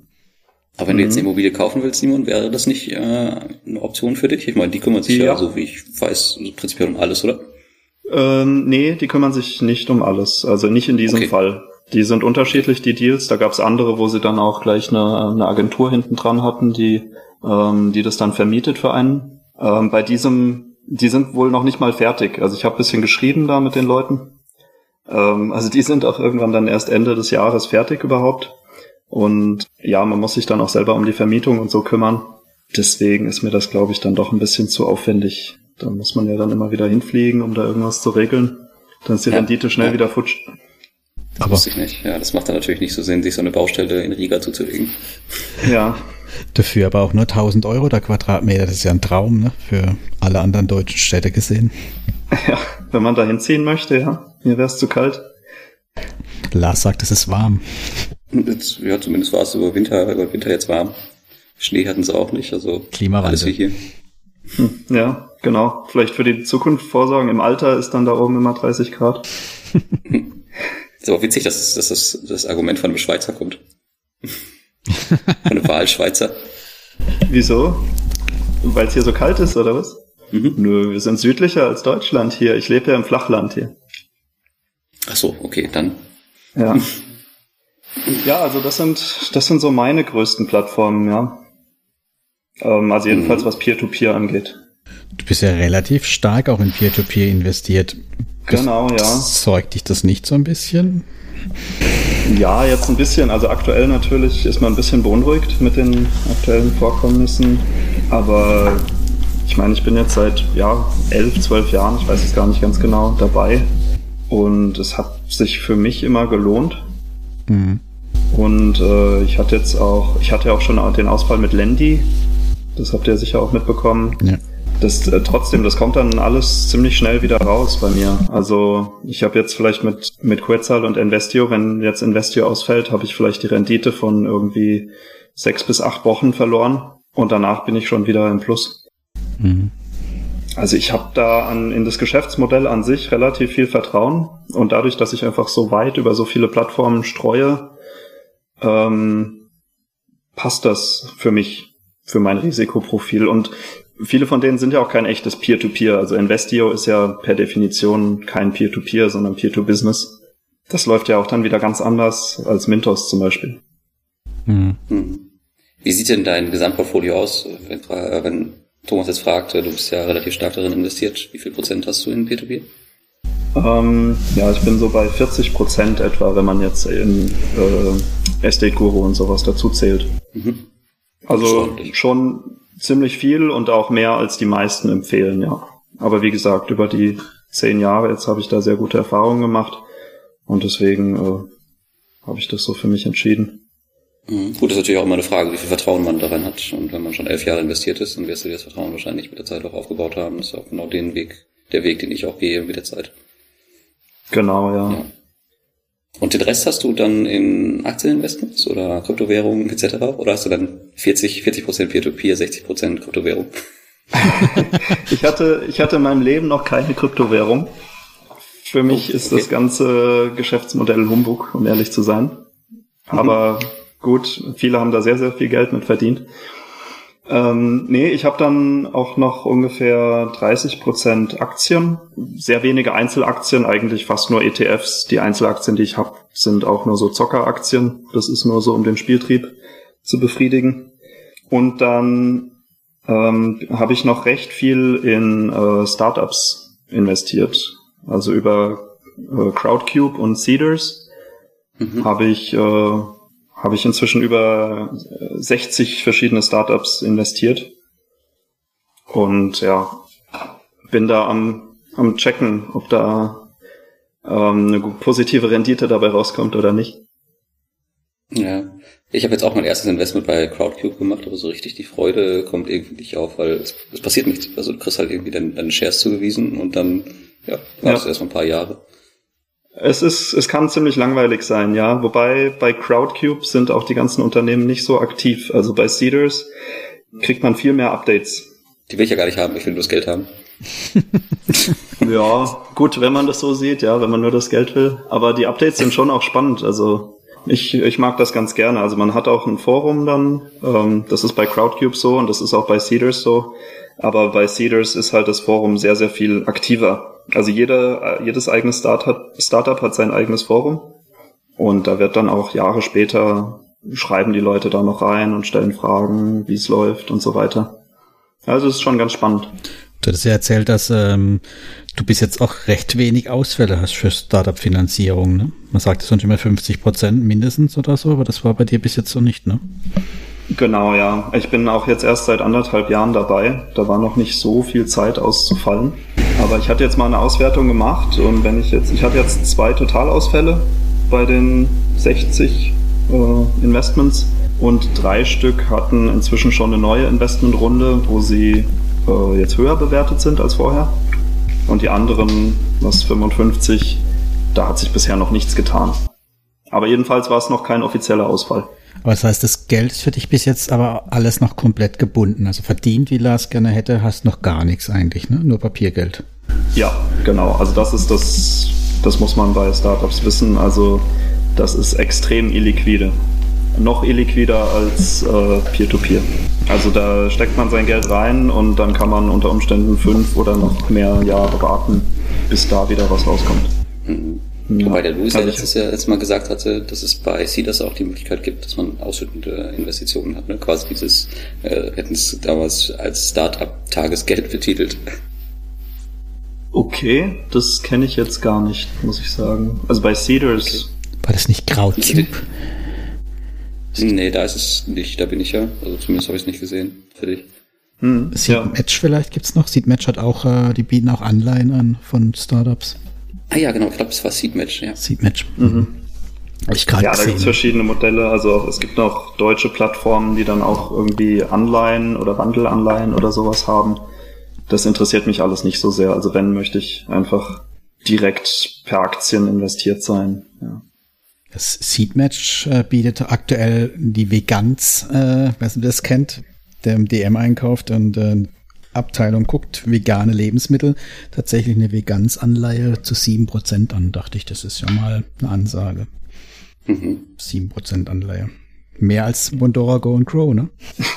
Aber wenn du jetzt eine mhm. Immobilie kaufen willst, Simon, wäre das nicht äh, eine Option für dich? Ich meine, die kümmern sich ja, ja so wie ich weiß, prinzipiell um alles, oder? Ähm, nee, die kümmern sich nicht um alles. Also nicht in diesem okay. Fall. Die sind unterschiedlich, die Deals. Da gab es andere, wo sie dann auch gleich eine, eine Agentur hinten dran hatten, die, ähm, die das dann vermietet für einen. Ähm, bei diesem, die sind wohl noch nicht mal fertig. Also ich habe bisschen geschrieben da mit den Leuten. Ähm, also die sind auch irgendwann dann erst Ende des Jahres fertig überhaupt. Und ja, man muss sich dann auch selber um die Vermietung und so kümmern. Deswegen ist mir das, glaube ich, dann doch ein bisschen zu aufwendig. Da muss man ja dann immer wieder hinfliegen, um da irgendwas zu regeln. Dann ist die ja, Rendite schnell ja. wieder futsch. Aber wusste ich nicht. Ja, das macht dann natürlich nicht so Sinn, sich so eine Baustelle in Riga zuzulegen. Ja. Dafür aber auch nur 1000 Euro der Quadratmeter. Das ist ja ein Traum, ne? Für alle anderen deutschen Städte gesehen. Ja, wenn man da hinziehen möchte, ja. Mir wäre es zu kalt. Lars sagt, es ist warm. Jetzt, ja, zumindest war es über Winter, über Winter jetzt warm. Schnee hatten sie auch nicht, also Klimawandel. alles wie hier. Hm, ja, genau. Vielleicht für die Zukunft vorsorgen. Im Alter ist dann da oben immer 30 Grad. <laughs> ist aber witzig, dass, dass das, das Argument von einem Schweizer kommt. von einem Wahlschweizer. Wieso? Weil es hier so kalt ist, oder was? Mhm. Nö, wir sind südlicher als Deutschland hier. Ich lebe ja im Flachland hier. Ach so, okay, dann. Ja. <laughs> ja, also das sind, das sind so meine größten Plattformen, ja. Ähm, also jedenfalls, mhm. was Peer-to-Peer -Peer angeht. Du bist ja relativ stark auch in Peer-to-Peer -Peer investiert. Genau, ja. Sorgt dich das nicht so ein bisschen? Ja, jetzt ein bisschen. Also aktuell natürlich ist man ein bisschen beunruhigt mit den aktuellen Vorkommnissen. Aber ich meine, ich bin jetzt seit ja, elf, zwölf Jahren, ich weiß es gar nicht ganz genau, dabei. Und es hat sich für mich immer gelohnt. Mhm. Und äh, ich hatte jetzt auch, ich hatte auch schon den Ausfall mit Landy. Das habt ihr sicher auch mitbekommen. Ja das äh, trotzdem, das kommt dann alles ziemlich schnell wieder raus bei mir. Also ich habe jetzt vielleicht mit mit Quetzal und Investio, wenn jetzt Investio ausfällt, habe ich vielleicht die Rendite von irgendwie sechs bis acht Wochen verloren und danach bin ich schon wieder im Plus. Mhm. Also ich habe da an, in das Geschäftsmodell an sich relativ viel Vertrauen und dadurch, dass ich einfach so weit über so viele Plattformen streue, ähm, passt das für mich, für mein Risikoprofil. Und viele von denen sind ja auch kein echtes Peer-to-Peer. -Peer. Also Investio ist ja per Definition kein Peer-to-Peer, -Peer, sondern Peer-to-Business. Das läuft ja auch dann wieder ganz anders als Mintos zum Beispiel. Hm. Wie sieht denn dein Gesamtportfolio aus, wenn, wenn Thomas jetzt fragt, du bist ja relativ stark darin investiert, wie viel Prozent hast du in Peer-to-Peer? -Peer? Ähm, ja, ich bin so bei 40 Prozent etwa, wenn man jetzt in äh, Estate Guru und sowas dazu zählt. Mhm. Also schon ziemlich viel und auch mehr als die meisten empfehlen, ja. Aber wie gesagt, über die zehn Jahre jetzt habe ich da sehr gute Erfahrungen gemacht und deswegen äh, habe ich das so für mich entschieden. Mhm. Gut, das ist natürlich auch immer eine Frage, wie viel Vertrauen man daran hat. Und wenn man schon elf Jahre investiert ist, dann wirst du das Vertrauen wahrscheinlich mit der Zeit auch aufgebaut haben. Das ist auch genau den Weg, der Weg, den ich auch gehe mit der Zeit. Genau, ja. ja. Und den Rest hast du dann in Aktieninvestments oder Kryptowährungen etc. Oder hast du dann 40, 40 Prozent Peer-to-Peer, 60 Prozent Kryptowährung? <laughs> ich hatte, ich hatte in meinem Leben noch keine Kryptowährung. Für mich oh, ist das ganze Geschäftsmodell Humbug, um ehrlich zu sein. Aber mhm. gut, viele haben da sehr, sehr viel Geld mit verdient. Ähm, nee, ich habe dann auch noch ungefähr 30 Prozent Aktien, sehr wenige Einzelaktien, eigentlich fast nur ETFs. Die Einzelaktien, die ich habe, sind auch nur so Zockeraktien. Das ist nur so, um den Spieltrieb zu befriedigen. Und dann ähm, habe ich noch recht viel in äh, Startups investiert. Also über äh, Crowdcube und Cedars mhm. habe ich äh, habe ich inzwischen über 60 verschiedene Startups investiert. Und ja, bin da am, am checken, ob da ähm, eine positive Rendite dabei rauskommt oder nicht. Ja, ich habe jetzt auch mein erstes Investment bei Crowdcube gemacht, aber so richtig die Freude kommt irgendwie nicht auf, weil es, es passiert nichts. Also du kriegst halt irgendwie deine, deine Shares zugewiesen und dann ja, wartest ja. erstmal ein paar Jahre. Es ist, es kann ziemlich langweilig sein, ja. Wobei bei Crowdcube sind auch die ganzen Unternehmen nicht so aktiv. Also bei Cedars kriegt man viel mehr Updates. Die will ich ja gar nicht haben, ich will nur das Geld haben. <laughs> ja, gut, wenn man das so sieht, ja, wenn man nur das Geld will. Aber die Updates sind schon auch spannend. Also ich, ich mag das ganz gerne. Also man hat auch ein Forum dann. Ähm, das ist bei Crowdcube so und das ist auch bei Cedars so. Aber bei Cedars ist halt das Forum sehr, sehr viel aktiver. Also jeder, jedes eigene Startup, Startup hat sein eigenes Forum. Und da wird dann auch Jahre später schreiben die Leute da noch rein und stellen Fragen, wie es läuft und so weiter. Also es ist schon ganz spannend. Du hattest ja erzählt, dass ähm, du bis jetzt auch recht wenig Ausfälle hast für Startup-Finanzierung. Ne? Man sagt sonst immer 50 Prozent mindestens oder so, aber das war bei dir bis jetzt so nicht, ne? Genau, ja. Ich bin auch jetzt erst seit anderthalb Jahren dabei. Da war noch nicht so viel Zeit auszufallen. Aber ich hatte jetzt mal eine Auswertung gemacht und wenn ich jetzt, ich hatte jetzt zwei Totalausfälle bei den 60 äh, Investments und drei Stück hatten inzwischen schon eine neue Investmentrunde, wo sie äh, jetzt höher bewertet sind als vorher. Und die anderen, was 55, da hat sich bisher noch nichts getan. Aber jedenfalls war es noch kein offizieller Ausfall. Aber das heißt, das Geld ist für dich bis jetzt aber alles noch komplett gebunden. Also verdient, wie Lars gerne hätte, hast noch gar nichts eigentlich, ne? Nur Papiergeld. Ja, genau. Also das ist das, das muss man bei Startups wissen. Also das ist extrem illiquide. Noch illiquider als äh, Peer-to-Peer. -Peer. Also da steckt man sein Geld rein und dann kann man unter Umständen fünf oder noch mehr Jahre warten, bis da wieder was rauskommt. Ja. Wobei der Louis also ja letztes Jahr letztes Mal gesagt hatte, dass es bei Seeders auch die Möglichkeit gibt, dass man ausschüttende Investitionen hat. Ne? Quasi dieses, äh, hätten es damals als Start-up-Tagesgeld <laughs> betitelt. Okay, das kenne ich jetzt gar nicht, muss ich sagen. Also bei Cedars. Okay. War das nicht Krautcube? Nee, da ist es nicht, da bin ich ja. Also zumindest habe ich es nicht gesehen. Für dich. Hm, Seed ja. Match vielleicht gibt's noch. Seed Match hat auch, äh, die bieten auch Anleihen an von Startups. Ah ja, genau, ich glaube, es war Seedmatch, ja. Seedmatch. Mhm. Ich ja, da gibt es verschiedene Modelle. Also es gibt noch deutsche Plattformen, die dann auch irgendwie Anleihen oder Wandelanleihen oder sowas haben. Das interessiert mich alles nicht so sehr. Also wenn, möchte ich einfach direkt per Aktien investiert sein. Ja. Das Seedmatch äh, bietet aktuell die Veganz, äh, wer das kennt, der im DM einkauft und äh, Abteilung guckt, vegane Lebensmittel, tatsächlich eine Vegansanleihe zu 7% an. Dachte ich, das ist ja mal eine Ansage. Mhm. 7% Anleihe. Mehr als Bondora Go and Grow, ne? <laughs>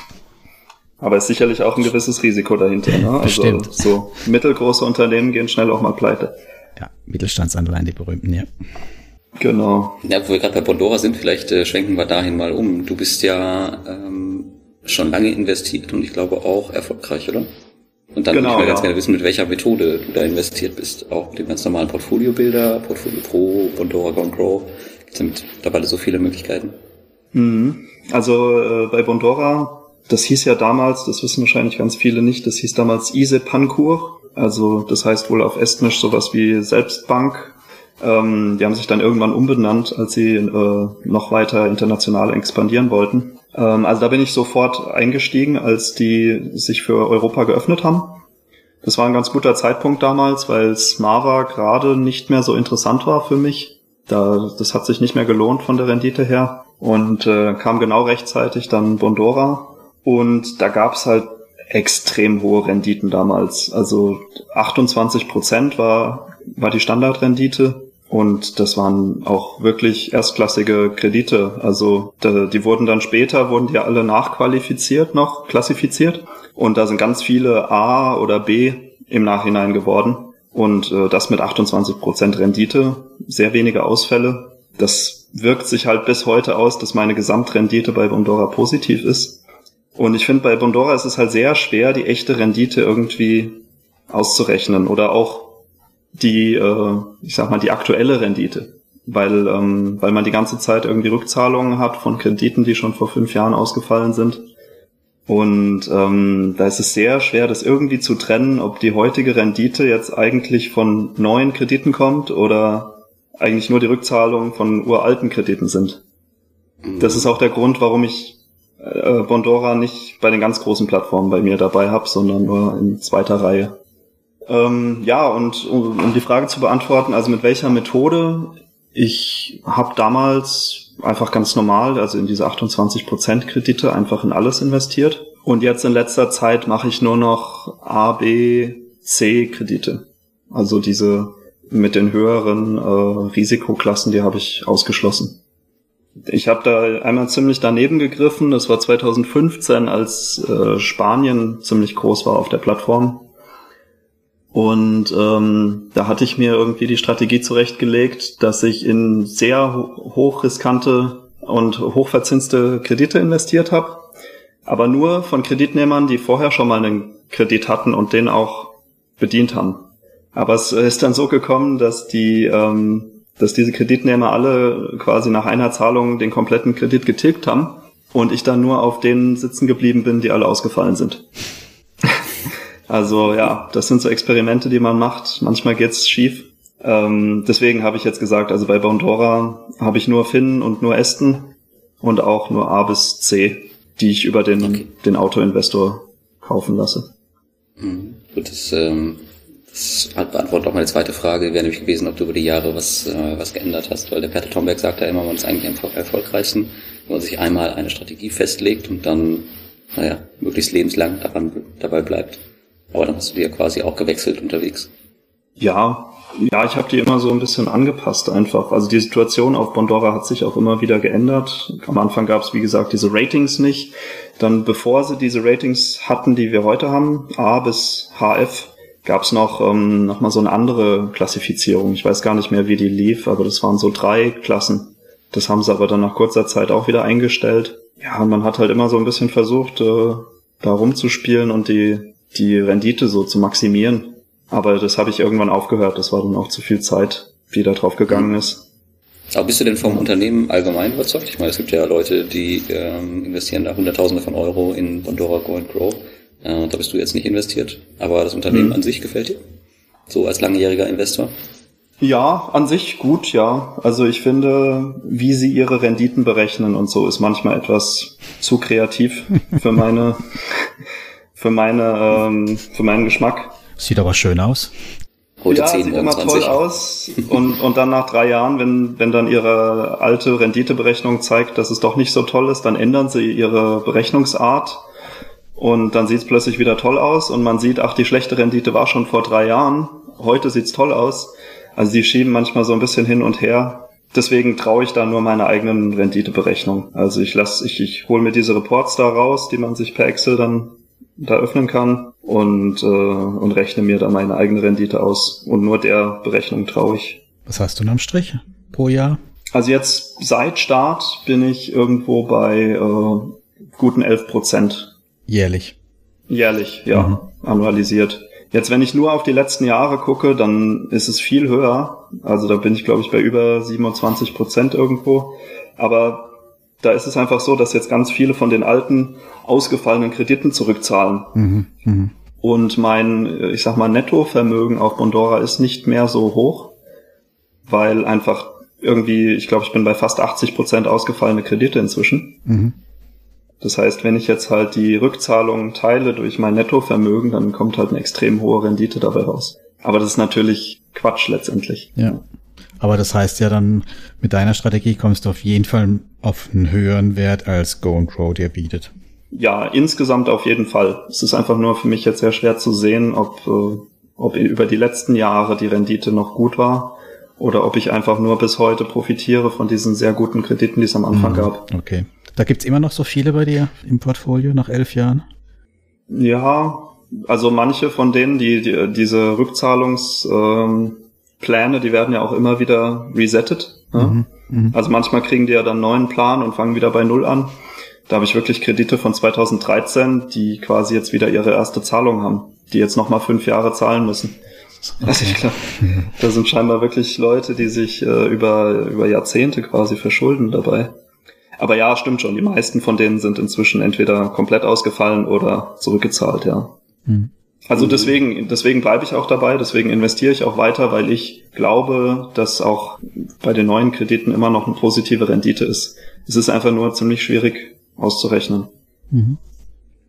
Aber ist sicherlich auch ein gewisses Risiko dahinter. Ne? Also Bestimmt. so mittelgroße Unternehmen gehen schnell auch mal pleite. Ja, Mittelstandsanleihen, die berühmten, ja. Genau. Ja, wo wir gerade bei Bondora sind, vielleicht äh, schwenken wir dahin mal um. Du bist ja ähm, schon lange investiert und ich glaube auch erfolgreich, oder? Und dann genau, würde ich mal ganz gerne wissen, mit welcher Methode du da investiert bist. Auch mit dem ganz normalen Portfolio-Bilder, Portfolio Pro, Bondora Gone Grow. Gibt es mittlerweile so viele Möglichkeiten? Mhm. Also äh, bei Bondora, das hieß ja damals, das wissen wahrscheinlich ganz viele nicht, das hieß damals Ise Pankur. Also das heißt wohl auf Estnisch sowas wie Selbstbank. Ähm, die haben sich dann irgendwann umbenannt, als sie äh, noch weiter international expandieren wollten. Ähm, also da bin ich sofort eingestiegen, als die sich für Europa geöffnet haben. Das war ein ganz guter Zeitpunkt damals, weil Smava gerade nicht mehr so interessant war für mich. Da, das hat sich nicht mehr gelohnt von der Rendite her. Und äh, kam genau rechtzeitig dann Bondora. Und da gab's halt extrem hohe Renditen damals. Also 28 Prozent war, war die Standardrendite. Und das waren auch wirklich erstklassige Kredite. Also die wurden dann später, wurden die alle nachqualifiziert noch, klassifiziert. Und da sind ganz viele A oder B im Nachhinein geworden. Und äh, das mit 28 Prozent Rendite, sehr wenige Ausfälle. Das wirkt sich halt bis heute aus, dass meine Gesamtrendite bei Bondora positiv ist. Und ich finde, bei Bondora ist es halt sehr schwer, die echte Rendite irgendwie auszurechnen oder auch die, äh, ich sag mal, die aktuelle Rendite. Weil, ähm, weil man die ganze Zeit irgendwie Rückzahlungen hat von Krediten, die schon vor fünf Jahren ausgefallen sind. Und ähm, da ist es sehr schwer, das irgendwie zu trennen, ob die heutige Rendite jetzt eigentlich von neuen Krediten kommt oder eigentlich nur die Rückzahlung von uralten Krediten sind. Das ist auch der Grund, warum ich äh, Bondora nicht bei den ganz großen Plattformen bei mir dabei habe, sondern nur in zweiter Reihe. Ähm, ja, und um, um die Frage zu beantworten, also mit welcher Methode? Ich habe damals einfach ganz normal, also in diese 28% Kredite, einfach in alles investiert. Und jetzt in letzter Zeit mache ich nur noch A, B, C Kredite. Also diese mit den höheren äh, Risikoklassen, die habe ich ausgeschlossen. Ich habe da einmal ziemlich daneben gegriffen. Das war 2015, als äh, Spanien ziemlich groß war auf der Plattform. Und ähm, da hatte ich mir irgendwie die Strategie zurechtgelegt, dass ich in sehr hochriskante und hochverzinste Kredite investiert habe, Aber nur von Kreditnehmern, die vorher schon mal einen Kredit hatten und den auch bedient haben. Aber es ist dann so gekommen, dass die, ähm, dass diese Kreditnehmer alle quasi nach einer Zahlung den kompletten Kredit getilgt haben und ich dann nur auf denen sitzen geblieben bin, die alle ausgefallen sind. Also ja, das sind so Experimente, die man macht. Manchmal geht's schief. Ähm, deswegen habe ich jetzt gesagt, also bei Bondora habe ich nur Finn und nur Ästen und auch nur A bis C, die ich über den, okay. den Autoinvestor kaufen lasse. Mhm. Gut, das ähm, das beantwortet auch meine zweite Frage, wäre nämlich gewesen, ob du über die Jahre was, äh, was geändert hast, weil der Peter Tomberg sagt ja immer, man ist eigentlich am erfolgreichsten, wenn man sich einmal eine Strategie festlegt und dann, naja, möglichst lebenslang daran, dabei bleibt. Aber dann hast du dir quasi auch gewechselt unterwegs. Ja, ja, ich habe die immer so ein bisschen angepasst einfach. Also die Situation auf Bondora hat sich auch immer wieder geändert. Am Anfang gab es, wie gesagt, diese Ratings nicht. Dann, bevor sie diese Ratings hatten, die wir heute haben, A bis HF, gab es noch, ähm, noch mal so eine andere Klassifizierung. Ich weiß gar nicht mehr, wie die lief, aber das waren so drei Klassen. Das haben sie aber dann nach kurzer Zeit auch wieder eingestellt. Ja, man hat halt immer so ein bisschen versucht, äh, da rumzuspielen und die, die Rendite so zu maximieren. Aber das habe ich irgendwann aufgehört. Das war dann auch zu viel Zeit, die da drauf gegangen ist. Aber bist du denn vom Unternehmen allgemein überzeugt? Ich meine, es gibt ja Leute, die ähm, investieren da Hunderttausende von Euro in Pandora Go and Grow. Äh, da bist du jetzt nicht investiert, aber das Unternehmen mhm. an sich gefällt dir? So als langjähriger Investor? Ja, an sich gut, ja. Also ich finde, wie sie ihre Renditen berechnen und so ist manchmal etwas zu kreativ für <laughs> meine, für meine, ähm, für meinen Geschmack. Sieht aber schön aus. Heute ja, sieht immer 20. toll aus. Und, und dann nach drei Jahren, wenn, wenn dann ihre alte Renditeberechnung zeigt, dass es doch nicht so toll ist, dann ändern sie ihre Berechnungsart und dann sieht es plötzlich wieder toll aus und man sieht, ach, die schlechte Rendite war schon vor drei Jahren. Heute sieht's toll aus. Also die schieben manchmal so ein bisschen hin und her. Deswegen traue ich da nur meine eigenen Renditeberechnung. Also ich lasse, ich, ich hole mir diese Reports da raus, die man sich per Excel dann da öffnen kann und, äh, und rechne mir da meine eigene Rendite aus. Und nur der Berechnung traue ich. Was hast du denn am Strich pro Jahr? Also jetzt seit Start bin ich irgendwo bei äh, guten 11 Prozent Jährlich. Jährlich, ja, mhm. annualisiert. Jetzt, wenn ich nur auf die letzten Jahre gucke, dann ist es viel höher. Also da bin ich, glaube ich, bei über 27 Prozent irgendwo. Aber da ist es einfach so, dass jetzt ganz viele von den alten ausgefallenen Krediten zurückzahlen. Mhm. Mhm. Und mein, ich sag mal, Nettovermögen auf Bondora ist nicht mehr so hoch, weil einfach irgendwie, ich glaube, ich bin bei fast 80 Prozent ausgefallene Kredite inzwischen. Mhm. Das heißt, wenn ich jetzt halt die Rückzahlungen teile durch mein Nettovermögen, dann kommt halt eine extrem hohe Rendite dabei raus. Aber das ist natürlich Quatsch letztendlich. Ja. Aber das heißt ja dann, mit deiner Strategie kommst du auf jeden Fall auf einen höheren Wert als Go and Grow dir bietet. Ja, insgesamt auf jeden Fall. Es ist einfach nur für mich jetzt sehr schwer zu sehen, ob, äh, ob über die letzten Jahre die Rendite noch gut war oder ob ich einfach nur bis heute profitiere von diesen sehr guten Krediten, die es am Anfang mhm. gab. Okay. Da gibt's immer noch so viele bei dir im Portfolio nach elf Jahren? Ja, also manche von denen, die, die diese Rückzahlungspläne, ähm, die werden ja auch immer wieder resettet. Ne? Mhm, mh. Also manchmal kriegen die ja dann einen neuen Plan und fangen wieder bei Null an. Da habe ich wirklich Kredite von 2013, die quasi jetzt wieder ihre erste Zahlung haben, die jetzt nochmal fünf Jahre zahlen müssen. Okay. Also ich glaube, da sind scheinbar wirklich Leute, die sich äh, über, über Jahrzehnte quasi verschulden dabei. Aber ja, stimmt schon. Die meisten von denen sind inzwischen entweder komplett ausgefallen oder zurückgezahlt, ja. Mhm. Also deswegen, deswegen bleibe ich auch dabei, deswegen investiere ich auch weiter, weil ich glaube, dass auch bei den neuen Krediten immer noch eine positive Rendite ist. Es ist einfach nur ziemlich schwierig auszurechnen. Mhm.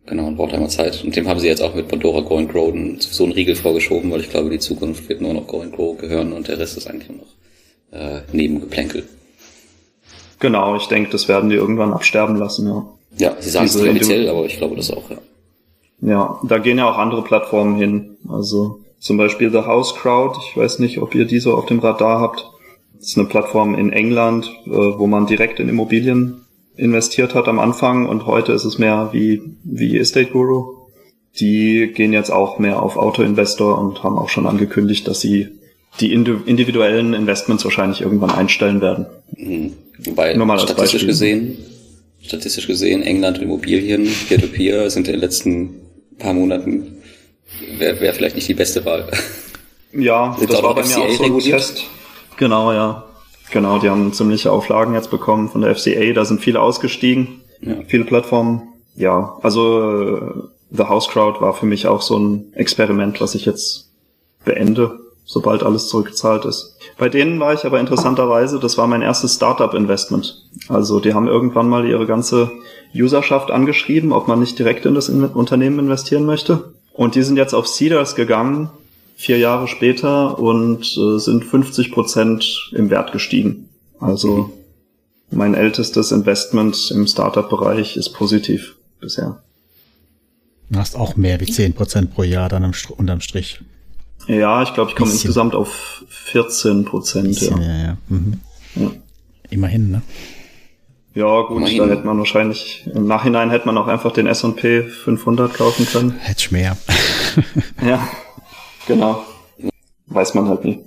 Genau, und braucht einmal Zeit. Und dem haben sie jetzt auch mit Pandora Go and Grow so einen Riegel vorgeschoben, weil ich glaube, die Zukunft wird nur noch Go and Grow gehören und der Rest ist eigentlich nur noch äh, Nebengeplänkel. Genau, ich denke, das werden die irgendwann absterben lassen, ja. Ja, sie sagen es offiziell, aber ich glaube das auch, ja. Ja, da gehen ja auch andere Plattformen hin. Also zum Beispiel The House Crowd. Ich weiß nicht, ob ihr die so auf dem Radar habt. Das ist eine Plattform in England, äh, wo man direkt in Immobilien investiert hat am Anfang und heute ist es mehr wie, wie Estate Guru. Die gehen jetzt auch mehr auf Auto-Investor und haben auch schon angekündigt, dass sie die individuellen Investments wahrscheinlich irgendwann einstellen werden. Mhm. Wobei Nur mal statistisch gesehen statistisch gesehen, England Immobilien, Peer-to-Peer sind in den letzten paar Monaten, wäre wär vielleicht nicht die beste Wahl. Ja, <laughs> Sind das war bei mir auch FCA so ein reguliert? Test. Genau, ja. Genau, die haben ziemliche Auflagen jetzt bekommen von der FCA, da sind viele ausgestiegen, Ja. viele Plattformen. Ja, also äh, The House Crowd war für mich auch so ein Experiment, was ich jetzt beende, sobald alles zurückgezahlt ist. Bei denen war ich aber interessanterweise, das war mein erstes Startup-Investment. Also die haben irgendwann mal ihre ganze Userschaft angeschrieben, ob man nicht direkt in das Unternehmen investieren möchte. Und die sind jetzt auf Seeders gegangen, vier Jahre später, und äh, sind 50 Prozent im Wert gestiegen. Also mein ältestes Investment im Startup-Bereich ist positiv bisher. Du hast auch mehr wie 10% pro Jahr dann unterm Strich. Ja, ich glaube, ich komme insgesamt auf 14 Prozent. Ja. ja, ja. Mhm. Ja. Immerhin, ne? ja, gut, Immerhin. da hätte man wahrscheinlich, im Nachhinein hätte man auch einfach den S&P 500 kaufen können. Hättest mehr. <laughs> Ja, genau. Weiß man halt nie.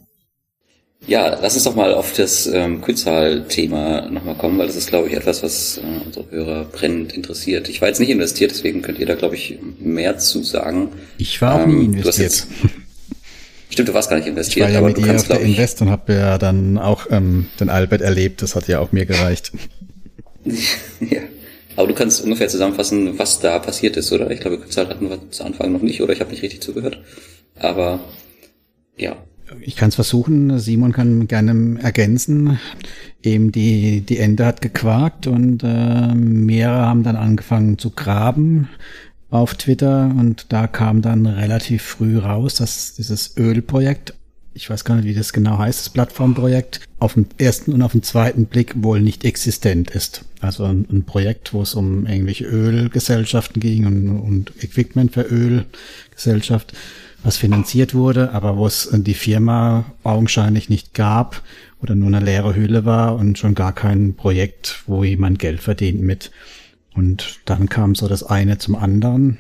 Ja, lass uns doch mal auf das ähm, Kühlzahl-Thema nochmal kommen, weil das ist, glaube ich, etwas, was äh, unsere Hörer brennend interessiert. Ich war jetzt nicht investiert, deswegen könnt ihr da, glaube ich, mehr zu sagen. Ich war auch Ähm, nie du hast investiert. <laughs> Stimmt, du warst gar nicht Ich investiert, war ja aber mit du ihr kannst, auf der ich, Invest und habe ja dann auch ähm, den Albert erlebt. Das hat ja auch mir gereicht. <laughs> ja. Aber du kannst ungefähr zusammenfassen, was da passiert ist, oder? Ich glaube, Kühlzahl hatten wir zu Anfang noch nicht, oder ich habe nicht richtig zugehört. Aber ja, Ich kann es versuchen. Simon kann gerne ergänzen. Eben die, die Ente hat gequakt und äh, mehrere haben dann angefangen zu graben auf Twitter und da kam dann relativ früh raus, dass dieses Ölprojekt, ich weiß gar nicht, wie das genau heißt, das Plattformprojekt, auf dem ersten und auf dem zweiten Blick wohl nicht existent ist. Also ein, ein Projekt, wo es um irgendwelche Ölgesellschaften ging und, und Equipment für Ölgesellschaft was finanziert wurde, aber wo es die Firma augenscheinlich nicht gab oder nur eine leere Hülle war und schon gar kein Projekt, wo jemand Geld verdient mit. Und dann kam so das eine zum anderen.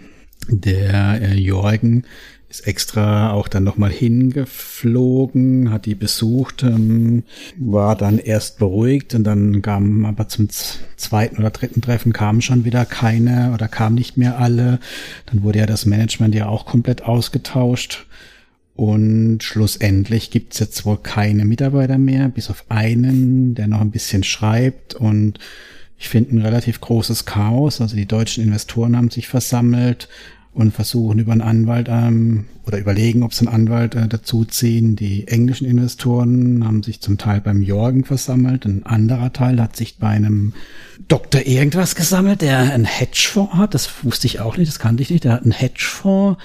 Der äh, Jorgen ist extra auch dann nochmal hingeflogen, hat die besucht, ähm, war dann erst beruhigt und dann kam aber zum zweiten oder dritten Treffen kamen schon wieder keine oder kamen nicht mehr alle. Dann wurde ja das Management ja auch komplett ausgetauscht. Und schlussendlich gibt's jetzt wohl keine Mitarbeiter mehr, bis auf einen, der noch ein bisschen schreibt. Und ich finde ein relativ großes Chaos. Also die deutschen Investoren haben sich versammelt und versuchen über einen Anwalt ähm, oder überlegen, ob sie einen Anwalt äh, dazuziehen. Die englischen Investoren haben sich zum Teil beim Jorgen versammelt. Ein anderer Teil hat sich bei einem Doktor irgendwas gesammelt, der einen Hedgefonds hat. Das wusste ich auch nicht, das kannte ich nicht. Der hat einen Hedgefonds,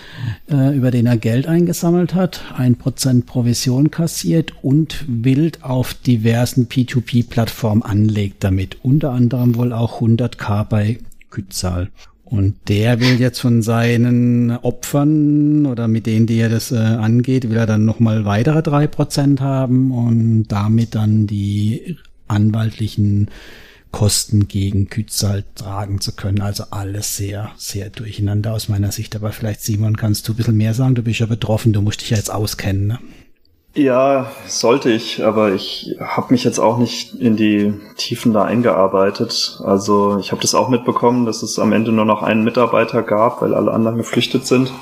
äh, über den er Geld eingesammelt hat, ein Prozent Provision kassiert und wild auf diversen P2P-Plattformen anlegt damit. Unter anderem wohl auch 100k bei Kützal. Und der will jetzt von seinen Opfern oder mit denen, die er das äh, angeht, will er dann nochmal weitere drei Prozent haben und damit dann die anwaltlichen Kosten gegen Kützal tragen zu können. Also alles sehr, sehr durcheinander aus meiner Sicht. Aber vielleicht, Simon, kannst du ein bisschen mehr sagen? Du bist ja betroffen, du musst dich ja jetzt auskennen. Ne? Ja, sollte ich, aber ich habe mich jetzt auch nicht in die Tiefen da eingearbeitet. Also ich habe das auch mitbekommen, dass es am Ende nur noch einen Mitarbeiter gab, weil alle anderen geflüchtet sind.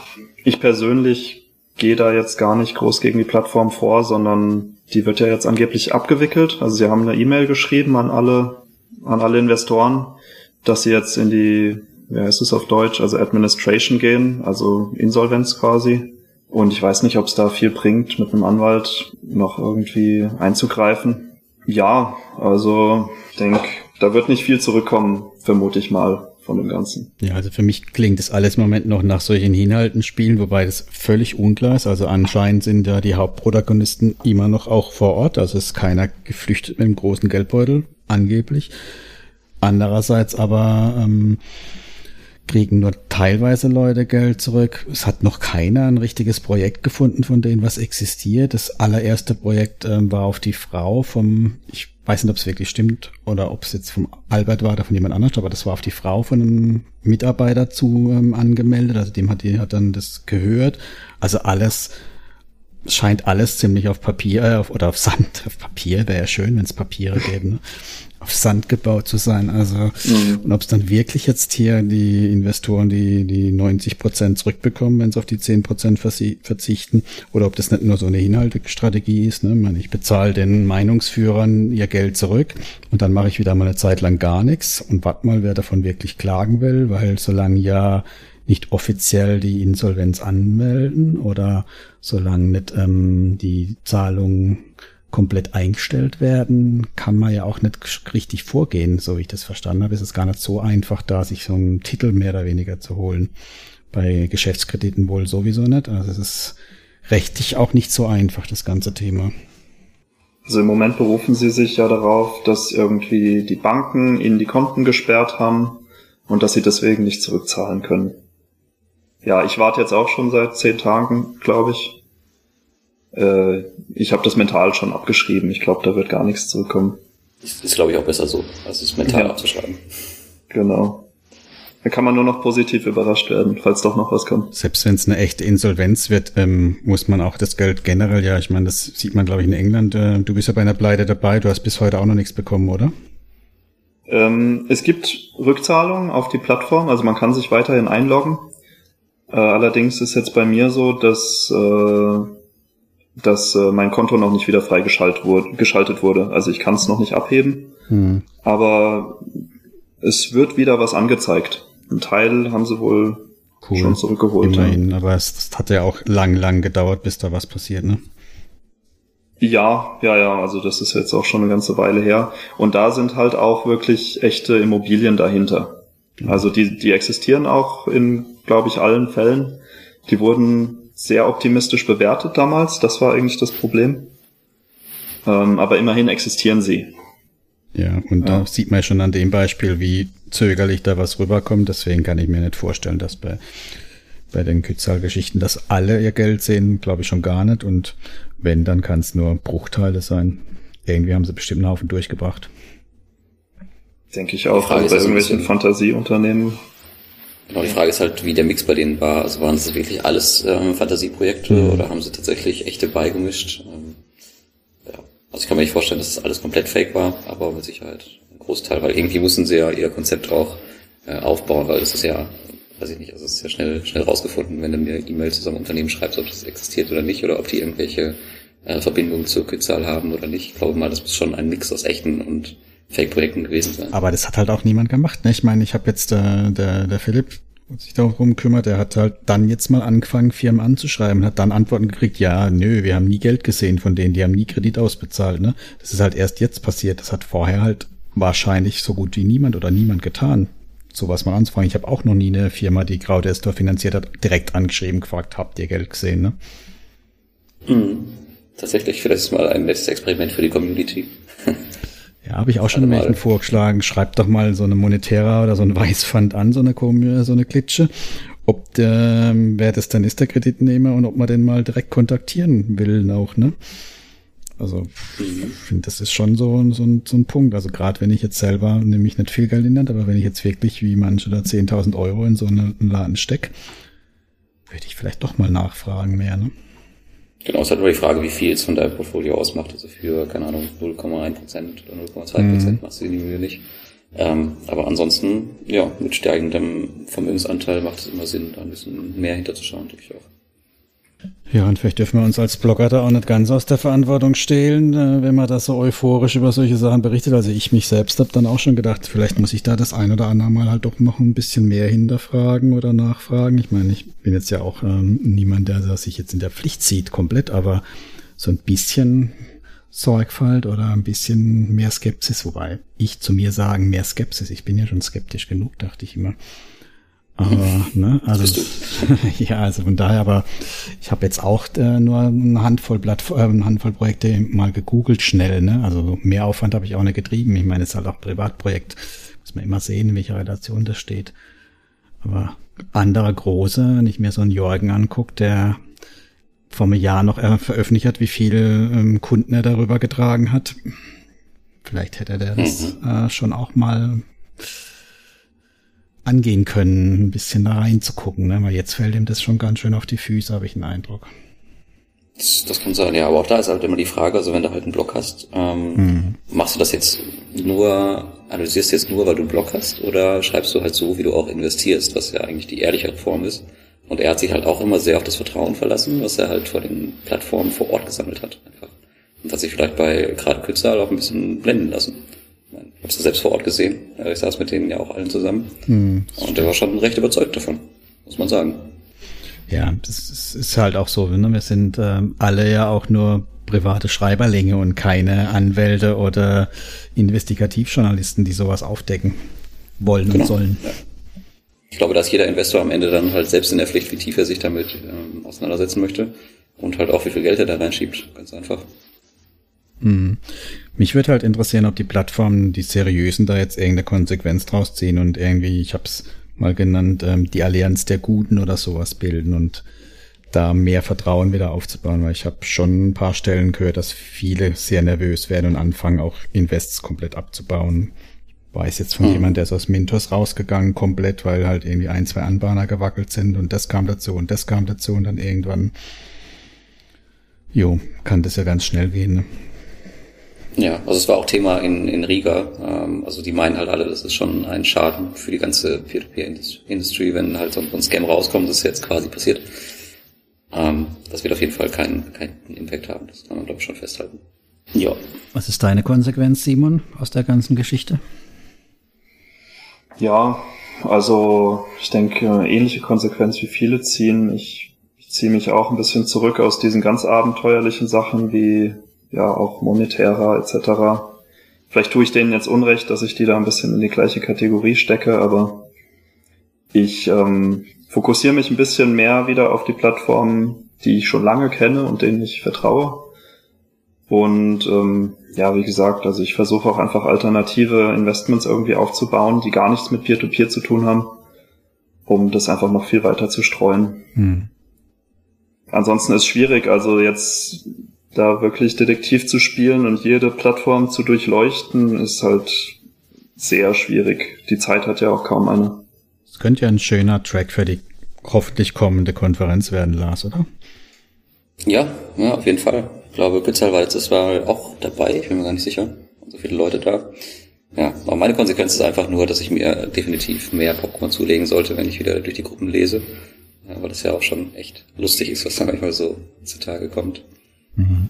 Ich persönlich gehe da jetzt gar nicht groß gegen die Plattform vor, sondern die wird ja jetzt angeblich abgewickelt. Also sie haben eine E-Mail geschrieben an alle, an alle Investoren, dass sie jetzt in die, wie heißt es auf Deutsch, also Administration gehen, also Insolvenz quasi. Und ich weiß nicht, ob es da viel bringt, mit einem Anwalt noch irgendwie einzugreifen. Ja, also ich denke, da wird nicht viel zurückkommen, vermute ich mal, von dem Ganzen. Ja, also für mich klingt das alles im Moment noch nach solchen Hinhaltenspielen, wobei das völlig unklar ist. Also anscheinend sind ja die Hauptprotagonisten immer noch auch vor Ort. Also ist keiner geflüchtet mit dem großen Geldbeutel, angeblich. Andererseits aber ähm, kriegen nur teilweise Leute Geld zurück. Es hat noch keiner ein richtiges Projekt gefunden, von denen was existiert. Das allererste Projekt ähm, war auf die Frau vom, ich weiß nicht, ob es wirklich stimmt oder ob es jetzt vom Albert war oder von jemand anders, aber das war auf die Frau von einem Mitarbeiter zu ähm, angemeldet. Also dem hat die hat dann das gehört. Also alles scheint alles ziemlich auf Papier äh, auf, oder auf Sand. <laughs> Auf Papier wäre ja schön, wenn es Papiere gäbe. Ne? Auf Sand gebaut zu sein. Also mhm. und ob es dann wirklich jetzt hier die Investoren die die 90 Prozent zurückbekommen, wenn sie auf die 10 Prozent verzichten, oder ob das nicht nur so eine Inhaltestrategie ist. Ne? Ich, meine, ich bezahle den Meinungsführern ihr Geld zurück und dann mache ich wieder mal eine Zeit lang gar nichts und warte mal, wer davon wirklich klagen will, weil solange ja nicht offiziell die Insolvenz anmelden oder solange nicht ähm, die Zahlungen komplett eingestellt werden, kann man ja auch nicht richtig vorgehen, so wie ich das verstanden habe. Es ist gar nicht so einfach, da sich so einen Titel mehr oder weniger zu holen. Bei Geschäftskrediten wohl sowieso nicht. Also es ist rechtlich auch nicht so einfach, das ganze Thema. Also im Moment berufen sie sich ja darauf, dass irgendwie die Banken ihnen die Konten gesperrt haben und dass sie deswegen nicht zurückzahlen können. Ja, ich warte jetzt auch schon seit zehn Tagen, glaube ich, äh, ich habe das mental schon abgeschrieben. Ich glaube, da wird gar nichts zurückkommen. Ist, ist glaube ich, auch besser so, als es mental ja. abzuschreiben. Genau. Da kann man nur noch positiv überrascht werden, falls doch noch was kommt. Selbst wenn es eine echte Insolvenz wird, ähm, muss man auch das Geld generell, ja, ich meine, das sieht man, glaube ich, in England. Äh, du bist ja bei einer Pleite dabei, du hast bis heute auch noch nichts bekommen, oder? Ähm, es gibt Rückzahlungen auf die Plattform, also man kann sich weiterhin einloggen. Äh, allerdings ist jetzt bei mir so, dass äh, dass äh, mein Konto noch nicht wieder freigeschaltet wurde, geschaltet wurde. Also ich kann es noch nicht abheben, hm. aber es wird wieder was angezeigt. Ein Teil haben sie wohl cool. schon zurückgeholt. Immerhin, ja. aber es, es hat ja auch lang, lang gedauert, bis da was passiert, ne? Ja, ja, ja, also das ist jetzt auch schon eine ganze Weile her. Und da sind halt auch wirklich echte Immobilien dahinter. Also die, die existieren auch in, glaube ich, allen Fällen. Die wurden sehr optimistisch bewertet damals. Das war eigentlich das Problem. Ähm, aber immerhin existieren sie. Ja, und ja. da sieht man schon an dem Beispiel, wie zögerlich da was rüberkommt. Deswegen kann ich mir nicht vorstellen, dass bei, bei den Kützal-Geschichten, dass alle ihr Geld sehen, glaube ich schon gar nicht. Und wenn, dann kann es nur Bruchteile sein. Irgendwie haben sie bestimmt einen Haufen durchgebracht. Denke ich auch. Also bei irgendwelchen Fantasieunternehmen Genau, die Frage ist halt, wie der Mix bei denen war. Also waren es wirklich alles ähm, Fantasieprojekte mhm. oder haben sie tatsächlich echte beigemischt? Ähm, ja. Also ich kann mir nicht vorstellen, dass das alles komplett fake war, aber mit Sicherheit ein Großteil, weil irgendwie mussten sie ja ihr Konzept auch äh, aufbauen, weil es ist ja, weiß ich nicht, also es ist ja schnell, schnell rausgefunden, wenn du mir E-Mail zu so einem Unternehmen schreibst, ob das existiert oder nicht, oder ob die irgendwelche äh, Verbindungen zur Kützal haben oder nicht. Ich glaube mal, das muss schon ein Mix aus echten und Fake-Projekten gewesen sein. Aber das hat halt auch niemand gemacht. Ne? Ich meine, ich habe jetzt äh, der, der Philipp sich darum kümmert, der hat halt dann jetzt mal angefangen, Firmen anzuschreiben, hat dann Antworten gekriegt, ja, nö, wir haben nie Geld gesehen von denen, die haben nie Kredit ausbezahlt. Ne? Das ist halt erst jetzt passiert. Das hat vorher halt wahrscheinlich so gut wie niemand oder niemand getan, sowas mal anzufangen. Ich habe auch noch nie eine Firma, die Crowdestor finanziert hat, direkt angeschrieben, gefragt, habt ihr Geld gesehen? Ne? Mhm. Tatsächlich, vielleicht ist mal ein nettes Experiment für die Community. Ja, habe ich auch schon welchen vorgeschlagen. Schreibt doch mal so eine Monetärer oder so ein Weißfund an, so eine, so eine Klitsche. Ob der, wer das dann ist, der Kreditnehmer, und ob man den mal direkt kontaktieren will auch, ne? Also, ich finde, das ist schon so, so, ein, so ein Punkt. Also gerade wenn ich jetzt selber, nämlich nicht viel Geld in der Hand, aber wenn ich jetzt wirklich wie manche da 10.000 Euro in so einen Laden steck, würde ich vielleicht doch mal nachfragen mehr, ne? Genau, es ist halt nur die Frage, wie viel es von deinem Portfolio ausmacht. Also für, keine Ahnung, 0,1% oder 0,2% mhm. machst du die Mühe nicht. Ähm, aber ansonsten, ja, mit steigendem Vermögensanteil macht es immer Sinn, da ein bisschen mehr hinterzuschauen, denke ich auch. Ja, und vielleicht dürfen wir uns als Blogger da auch nicht ganz aus der Verantwortung stehlen, äh, wenn man da so euphorisch über solche Sachen berichtet. Also ich mich selbst habe dann auch schon gedacht, vielleicht muss ich da das ein oder andere Mal halt doch noch ein bisschen mehr hinterfragen oder nachfragen. Ich meine, ich bin jetzt ja auch ähm, niemand, der sich jetzt in der Pflicht sieht, komplett, aber so ein bisschen Sorgfalt oder ein bisschen mehr Skepsis, wobei ich zu mir sagen, mehr Skepsis, ich bin ja schon skeptisch genug, dachte ich immer. Aber, ne, also, <laughs> ja, also von daher, aber ich habe jetzt auch äh, nur eine Handvoll Blatt, äh, eine Handvoll Projekte mal gegoogelt schnell, ne? Also mehr Aufwand habe ich auch nicht getrieben. Ich meine, es ist halt auch ein Privatprojekt. Muss man immer sehen, in welcher Relation das steht. Aber andere große, wenn ich mir so einen Jorgen angucke, der vor einem Jahr noch äh, veröffentlicht hat, wie viele ähm, Kunden er darüber getragen hat. Vielleicht hätte der das mhm. äh, schon auch mal angehen können, ein bisschen da reinzugucken, ne? weil jetzt fällt ihm das schon ganz schön auf die Füße, habe ich einen Eindruck. Das, das kann sein, ja, aber auch da ist halt immer die Frage, also wenn du halt einen Blog hast, ähm, mhm. machst du das jetzt nur, analysierst du jetzt nur, weil du einen Blog hast, oder schreibst du halt so, wie du auch investierst, was ja eigentlich die ehrlichere Form ist. Und er hat sich halt auch immer sehr auf das Vertrauen verlassen, was er halt vor den Plattformen vor Ort gesammelt hat. Einfach. Und hat sich vielleicht bei gerade Kützal auch ein bisschen blenden lassen. Ich hab's ja selbst vor Ort gesehen. Ich saß mit denen ja auch allen zusammen. Mhm. Und der war schon recht überzeugt davon, muss man sagen. Ja, das ist halt auch so. Ne? Wir sind ähm, alle ja auch nur private Schreiberlinge und keine Anwälte oder Investigativjournalisten, die sowas aufdecken wollen genau. und sollen. Ja. Ich glaube, dass jeder Investor am Ende dann halt selbst in der Pflicht, wie tief er sich damit ähm, auseinandersetzen möchte und halt auch wie viel Geld er da reinschiebt. Ganz einfach. Mhm. Mich würde halt interessieren, ob die Plattformen, die seriösen, da jetzt irgendeine Konsequenz draus ziehen und irgendwie, ich habe es mal genannt, ähm, die Allianz der Guten oder sowas bilden und da mehr Vertrauen wieder aufzubauen, weil ich habe schon ein paar Stellen gehört, dass viele sehr nervös werden und anfangen auch Invests komplett abzubauen. Ich weiß jetzt von hm. jemand, der ist aus Mintos rausgegangen komplett, weil halt irgendwie ein, zwei Anbahner gewackelt sind und das kam dazu und das kam dazu und dann irgendwann, jo, kann das ja ganz schnell gehen. Ne? Ja, also es war auch Thema in, in Riga. Ähm, also die meinen halt alle, das ist schon ein Schaden für die ganze Peer-to-Peer-Industry, wenn halt so ein Scam rauskommt, das ist jetzt quasi passiert. Ähm, das wird auf jeden Fall keinen keinen Impact haben. Das kann man, glaube ich, schon festhalten. Ja. Was ist deine Konsequenz, Simon, aus der ganzen Geschichte? Ja, also ich denke, ähnliche Konsequenz wie viele ziehen. Ich, ich ziehe mich auch ein bisschen zurück aus diesen ganz abenteuerlichen Sachen wie ja auch monetärer etc. Vielleicht tue ich denen jetzt Unrecht, dass ich die da ein bisschen in die gleiche Kategorie stecke, aber ich ähm, fokussiere mich ein bisschen mehr wieder auf die Plattformen, die ich schon lange kenne und denen ich vertraue. Und ähm, ja, wie gesagt, also ich versuche auch einfach alternative Investments irgendwie aufzubauen, die gar nichts mit Peer-to-Peer -Peer zu tun haben, um das einfach noch viel weiter zu streuen. Hm. Ansonsten ist schwierig, also jetzt da wirklich Detektiv zu spielen und jede Plattform zu durchleuchten, ist halt sehr schwierig. Die Zeit hat ja auch kaum eine. Es könnte ja ein schöner Track für die hoffentlich kommende Konferenz werden, Lars, oder? Ja, ja, auf jeden Fall. Ich glaube, Pizzalwalz ist war auch dabei, ich bin mir gar nicht sicher. So viele Leute da. Ja, aber meine Konsequenz ist einfach nur, dass ich mir definitiv mehr Popcorn zulegen sollte, wenn ich wieder durch die Gruppen lese. Ja, weil das ja auch schon echt lustig ist, was da manchmal so zutage kommt. Mhm.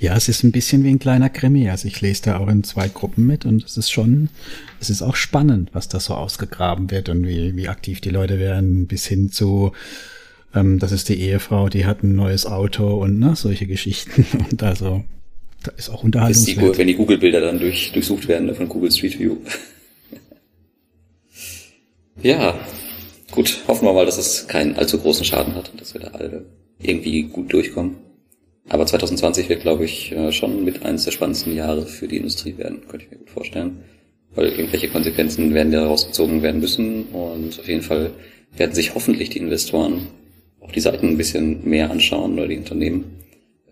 Ja, es ist ein bisschen wie ein kleiner Krimi. Also ich lese da auch in zwei Gruppen mit und es ist schon, es ist auch spannend, was da so ausgegraben wird und wie, wie aktiv die Leute werden, bis hin zu, ähm, das ist die Ehefrau, die hat ein neues Auto und ne, solche Geschichten. <laughs> Und also, da ist auch Unterhaltungswert. Die, wenn die Google-Bilder dann durch, durchsucht werden von Google Street View. <laughs> ja, gut, hoffen wir mal, dass es keinen allzu großen Schaden hat und dass wir da alle irgendwie gut durchkommen. Aber 2020 wird, glaube ich, äh, schon mit eines der spannendsten Jahre für die Industrie werden, könnte ich mir gut vorstellen. Weil irgendwelche Konsequenzen werden da rausgezogen werden müssen und auf jeden Fall werden sich hoffentlich die Investoren auch die Seiten ein bisschen mehr anschauen oder die Unternehmen,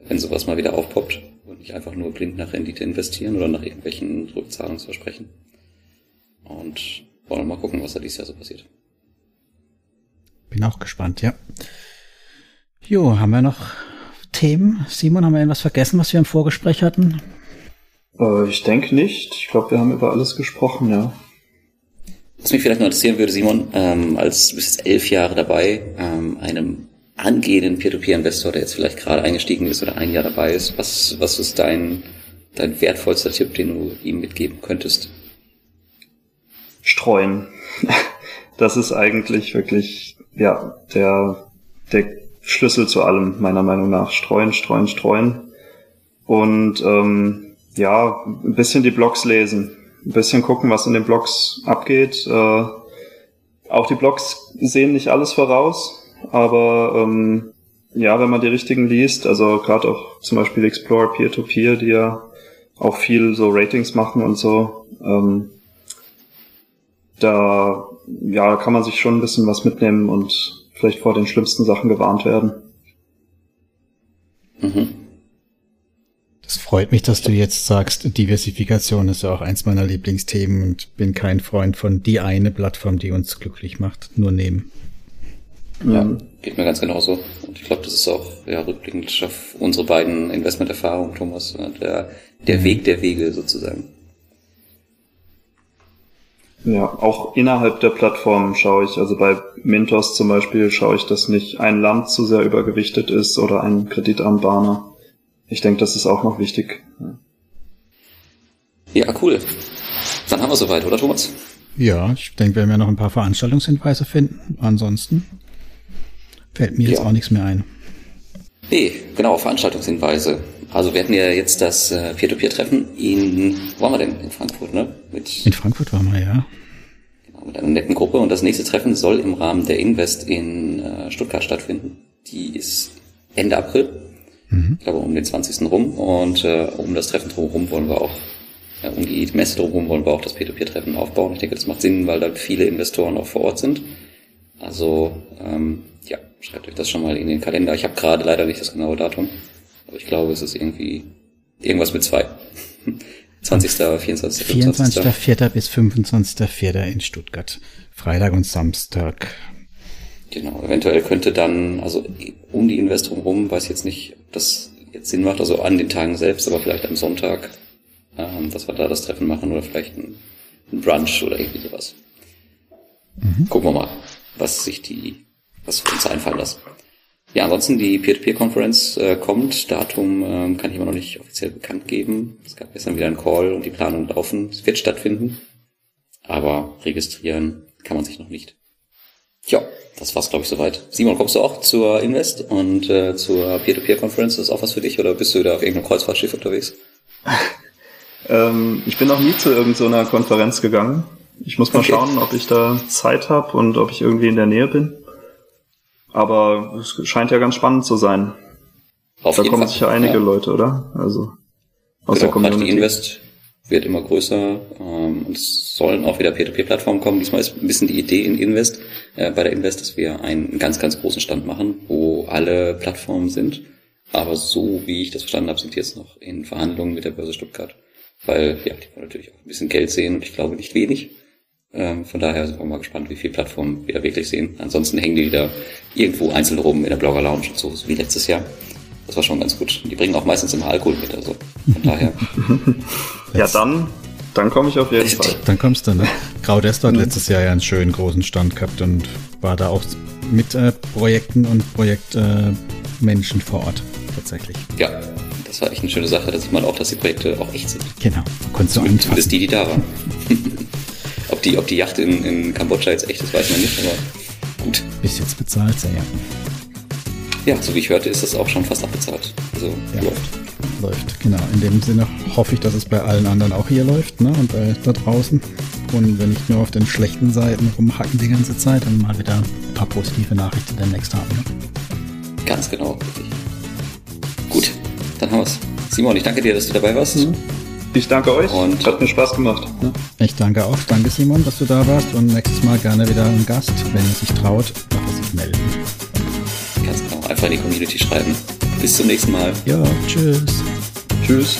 wenn sowas mal wieder aufpoppt und nicht einfach nur blind nach Rendite investieren oder nach irgendwelchen Rückzahlungsversprechen. Und wollen wir mal gucken, was da dieses Jahr so passiert. Bin auch gespannt, ja. Jo, haben wir noch Themen? Simon, haben wir irgendwas vergessen, was wir im Vorgespräch hatten? Äh, ich denke nicht. Ich glaube, wir haben über alles gesprochen, ja. Was mich vielleicht noch interessieren würde, Simon, ähm, als du bist jetzt elf Jahre dabei, ähm, einem angehenden Peer-to-Peer-Investor, der jetzt vielleicht gerade eingestiegen ist oder ein Jahr dabei ist, was, was ist dein, dein wertvollster Tipp, den du ihm mitgeben könntest? Streuen. <laughs> Das ist eigentlich wirklich, ja, der, der Schlüssel zu allem, meiner Meinung nach. Streuen, streuen, streuen. Und ähm, ja, ein bisschen die Blogs lesen. Ein bisschen gucken, was in den Blogs abgeht. Äh, auch die Blogs sehen nicht alles voraus, aber ähm, ja, wenn man die richtigen liest, also gerade auch zum Beispiel Explore Peer-to-Peer, -Peer, die ja auch viel so Ratings machen und so, ähm, da ja, kann man sich schon ein bisschen was mitnehmen und vielleicht vor den schlimmsten Sachen gewarnt werden. Mhm. Das freut mich, dass du jetzt sagst, Diversifikation ist ja auch eins meiner Lieblingsthemen und bin kein Freund von die eine Plattform, die uns glücklich macht, nur nehmen. Ja, geht mir ganz genauso. Und ich glaube, das ist auch ja, rückblickend auf unsere beiden Investmenterfahrungen, Thomas, der, der mhm. Weg der Wege sozusagen. Ja, auch innerhalb der Plattform schaue ich, also bei Mintos zum Beispiel schaue ich, dass nicht ein Land zu sehr übergewichtet ist oder ein Kreditanbahner. Ich denke, das ist auch noch wichtig. Ja, cool. Dann haben wir soweit, oder Thomas? Ja, ich denke, wir werden ja noch ein paar Veranstaltungshinweise finden. Ansonsten fällt mir ja. jetzt auch nichts mehr ein. Nee, genau, Veranstaltungshinweise. Also wir hatten ja jetzt das äh, Peer-to-Peer-Treffen in, wo waren wir denn? In Frankfurt, ne? Mit, in Frankfurt waren wir, ja. Genau, mit einer netten Gruppe. Und das nächste Treffen soll im Rahmen der Invest in äh, Stuttgart stattfinden. Die ist Ende April. Mhm. Ich glaube um den 20. rum. Und äh, um das Treffen drumherum wollen wir auch, äh, um die Messe drumherum wollen wir auch das Peer-to-Peer-Treffen aufbauen. Ich denke, das macht Sinn, weil da viele Investoren auch vor Ort sind. Also ähm, ja, schreibt euch das schon mal in den Kalender. Ich habe gerade leider nicht das genaue Datum. Aber ich glaube, es ist irgendwie irgendwas mit zwei. 20., 24., 24. 24. bis 25.4. in Stuttgart. Freitag und Samstag. Genau, eventuell könnte dann, also um die Investoren rum, weiß ich jetzt nicht, ob das jetzt Sinn macht, also an den Tagen selbst, aber vielleicht am Sonntag, ähm, dass wir da das Treffen machen oder vielleicht ein, ein Brunch oder irgendwie sowas. Mhm. Gucken wir mal, was sich die, was wir uns einfallen lassen. Ja, ansonsten die Peer-to-Peer-Conference äh, kommt. Datum ähm, kann ich immer noch nicht offiziell bekannt geben. Es gab gestern wieder einen Call und die Planung laufen. Es wird stattfinden. Aber registrieren kann man sich noch nicht. Ja, das war's, glaube ich, soweit. Simon, kommst du auch zur Invest und äh, zur Peer-to-Peer-Conference? Das ist auch was für dich oder bist du da auf irgendeinem Kreuzfahrtschiff unterwegs? <laughs> ähm, ich bin noch nie zu irgendeiner Konferenz gegangen. Ich muss mal okay. schauen, ob ich da Zeit habe und ob ich irgendwie in der Nähe bin. Aber es scheint ja ganz spannend zu sein. Auf da kommen Fall. sicher einige ja. Leute, oder? Also aus genau, der Community. Die Invest wird immer größer ähm, und es sollen auch wieder Peer-to-Peer-Plattformen kommen. Diesmal ist ein bisschen die Idee in Invest, äh, bei der Invest, dass wir einen ganz, ganz großen Stand machen, wo alle Plattformen sind. Aber so wie ich das verstanden habe, sind die jetzt noch in Verhandlungen mit der Börse Stuttgart. Weil, ja, die wollen natürlich auch ein bisschen Geld sehen und ich glaube nicht wenig. Ähm, von daher sind wir mal gespannt, wie viele Plattformen wir da wirklich sehen. Ansonsten hängen die wieder irgendwo einzeln rum in der Blogger Lounge und so, wie letztes Jahr. Das war schon ganz gut. Die bringen auch meistens immer Alkohol mit, also von daher. <laughs> ja, dann, dann komme ich auf jeden Fall. Dann kommst du, ne? <laughs> Graudest hat letztes Jahr ja einen schönen großen Stand gehabt und war da auch mit äh, Projekten und Projektmenschen äh, vor Ort, tatsächlich. Ja, das war echt eine schöne Sache. Da sieht man auch, dass die Projekte auch echt sind. Genau, konntest du Zumindest, zumindest die, die da waren. <laughs> Ob die, ob die Yacht in, in Kambodscha jetzt echt ist, weiß man nicht, aber gut. Bis jetzt bezahlt sie, ja. Ja, so wie ich hörte, ist das auch schon fast abbezahlt. Also ja. läuft. Läuft, genau. In dem Sinne hoffe ich, dass es bei allen anderen auch hier läuft, ne? Und bei, da draußen. Und wenn nicht nur auf den schlechten Seiten rumhacken die ganze Zeit, dann mal wieder ein paar positive Nachrichten demnächst haben. Ne? Ganz genau, richtig. Gut, dann haben wir's. Simon, ich danke dir, dass du dabei warst. Mhm. Ich danke euch. Und hat mir Spaß gemacht. Ich danke auch. Danke Simon, dass du da warst. Und nächstes Mal gerne wieder ein Gast, wenn er sich traut, darf er sich melden. Ganz genau. Einfach in die Community schreiben. Bis zum nächsten Mal. Ja, tschüss. Tschüss.